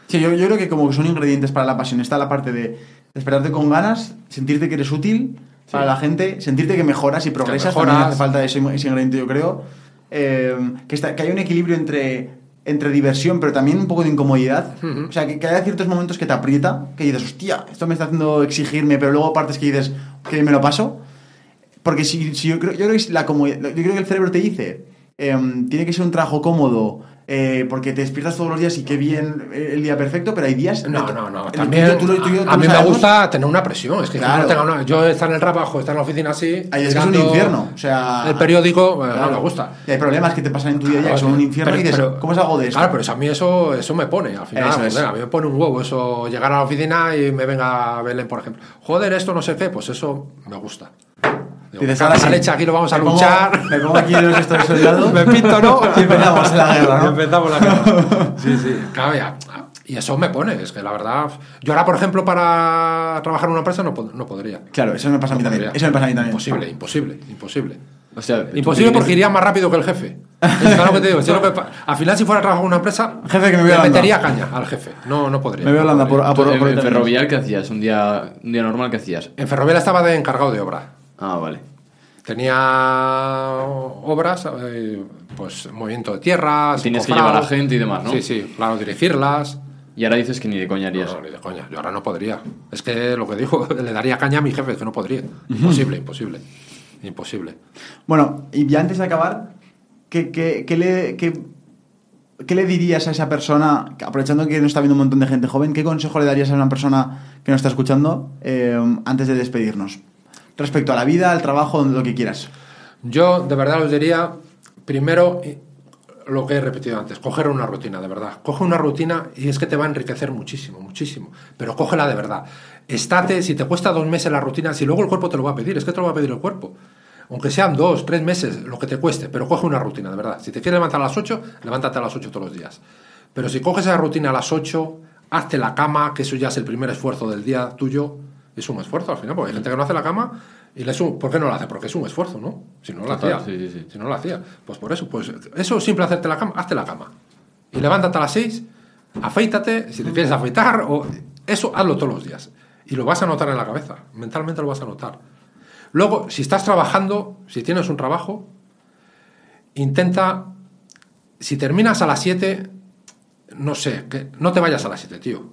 Sí, yo, yo creo que como que son ingredientes para la pasión. Está la parte de despertarte con ganas, sentirte que eres útil para la gente, sentirte que mejoras y progresas. mejoras. También hace falta ese, ese ingrediente, yo creo. Eh, que, está, que hay un equilibrio entre, entre diversión, pero también un poco de incomodidad. O sea, que, que haya ciertos momentos que te aprieta, que dices, hostia, esto me está haciendo exigirme, pero luego partes que dices, que me lo paso. Porque si, si yo, creo, yo, creo que la yo creo que el cerebro te dice, em, tiene que ser un trabajo cómodo, eh, porque te despiertas todos los días y qué bien eh, el día perfecto, pero hay días... No, no, no. También tú- tú a mí me gusta tener una presión. Es que Claro. no tenga una- yo estar en el trabajo, estar en la oficina así. Ahí es que es un infierno, o sea... El periódico, Claro. no me gusta. Y hay problemas que te pasan en tu día a día que son un infierno Pero- y dices, pero- ¿cómo es algo de esto? Claro, pero eso a mí eso, eso me pone. Al final, Eso joder, es. a mí me pone un huevo eso, llegar a la oficina y me venga a Belén, por ejemplo. Joder, esto no sé qué, pues eso me gusta. Dices, "Caga ahora sí, leche, aquí lo vamos a me pongo- luchar. me pongo aquí los estos soldados. me pinto, ¿no? Y empezamos la guerra, Y ¿no? empezamos la guerra. Sí, sí. Claro, ya. Y eso me pone, es que la verdad. Yo ahora, por ejemplo, para trabajar en una empresa no, pod- no podría. Claro, eso me pasa a mí No también. podría. Eso me pasa a mí también. Imposible, imposible, imposible. O sea, Imposible porque iría más rápido que el jefe. Es claro que te digo. si es lo que pa- al final, si fuera a trabajar en una empresa, Jefe, que me voy a le Holanda. metería caña al jefe. No, no podría. Me voy a no Holanda por, podría. a por, en, por- en Ferrovial, ¿qué hacías? Un día, un día normal, ¿qué hacías? En Ferrovial estaba de encargado de obra. Ah, vale. Tenía obras, eh, pues movimiento de tierras. Tienes que llevar a gente y demás, ¿no? Sí, sí, claro, dirigirlas. Y ahora dices que ni de coña harías. No, ni de coña, yo ahora no podría. Es que lo que digo, le daría caña a mi jefe, que no podría. Imposible, imposible. Imposible. Bueno, y ya antes de acabar, ¿qué, qué- qué le, qué- qué le dirías a esa persona, aprovechando que nos está viendo un montón de gente joven, qué consejo le darías a una persona que nos está escuchando eh, antes de despedirnos? Respecto a la vida, al trabajo, lo que quieras. Yo de verdad os diría, primero, i- lo que he repetido antes, coger una rutina, de verdad. Coge una rutina y es que te va a enriquecer muchísimo, muchísimo. Pero cógela de verdad. Estate, si te cuesta dos meses la rutina, si luego el cuerpo te lo va a pedir, es que te lo va a pedir el cuerpo. Aunque sean dos, tres meses, lo que te cueste, pero coge una rutina, de verdad. Si te quieres levantar a las 8, levántate a las 8 todos los días. Pero si coges esa rutina a las 8, hazte la cama, que eso ya es el primer esfuerzo del día tuyo, es un esfuerzo al final, porque hay gente que no hace la cama y le es un- ¿por qué no lo hace? Porque es un esfuerzo, ¿no? Si no Total, hacía. sí, sí, sí. Si no lo hacía. Pues por eso, pues eso simple hacerte la cama, hazte la cama. Y levántate a las 6, afeítate, si te quieres afeitar, o eso hazlo todos los días. Y lo vas a notar en la cabeza, mentalmente lo vas a notar. Luego, si estás trabajando, si tienes un trabajo, intenta, si terminas a las 7, no sé, que no te vayas a las 7, tío.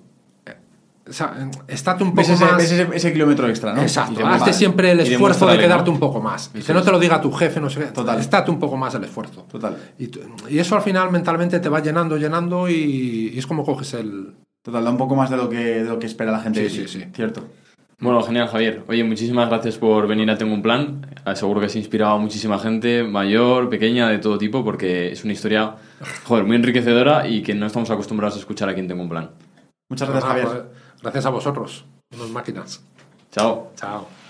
O sea, estate un poco ¿Ves ese, más... ese- ese kilómetro extra, ¿no? Exacto, hazte vale. siempre el esfuerzo de quedarte ¿no? un poco más. Y que no te lo diga tu jefe, no sé qué. Total. Estate un poco más el esfuerzo. Total. Y, eso al final mentalmente te va llenando, llenando y, y es como coges el... Total, da un poco más de lo que, de lo que espera la gente. Sí, de sí, sí. Cierto. Bueno, genial, Javier. Oye, muchísimas gracias por venir a Tengo un Plan. Eh, Seguro que has inspirado a muchísima gente, mayor, pequeña, de todo tipo, porque es una historia, joder, muy enriquecedora y que no estamos acostumbrados a escuchar aquí en Tengo un Plan. Muchas gracias, Ah, Javier. Gracias a vosotros, unos máquinas. Chao. Chao.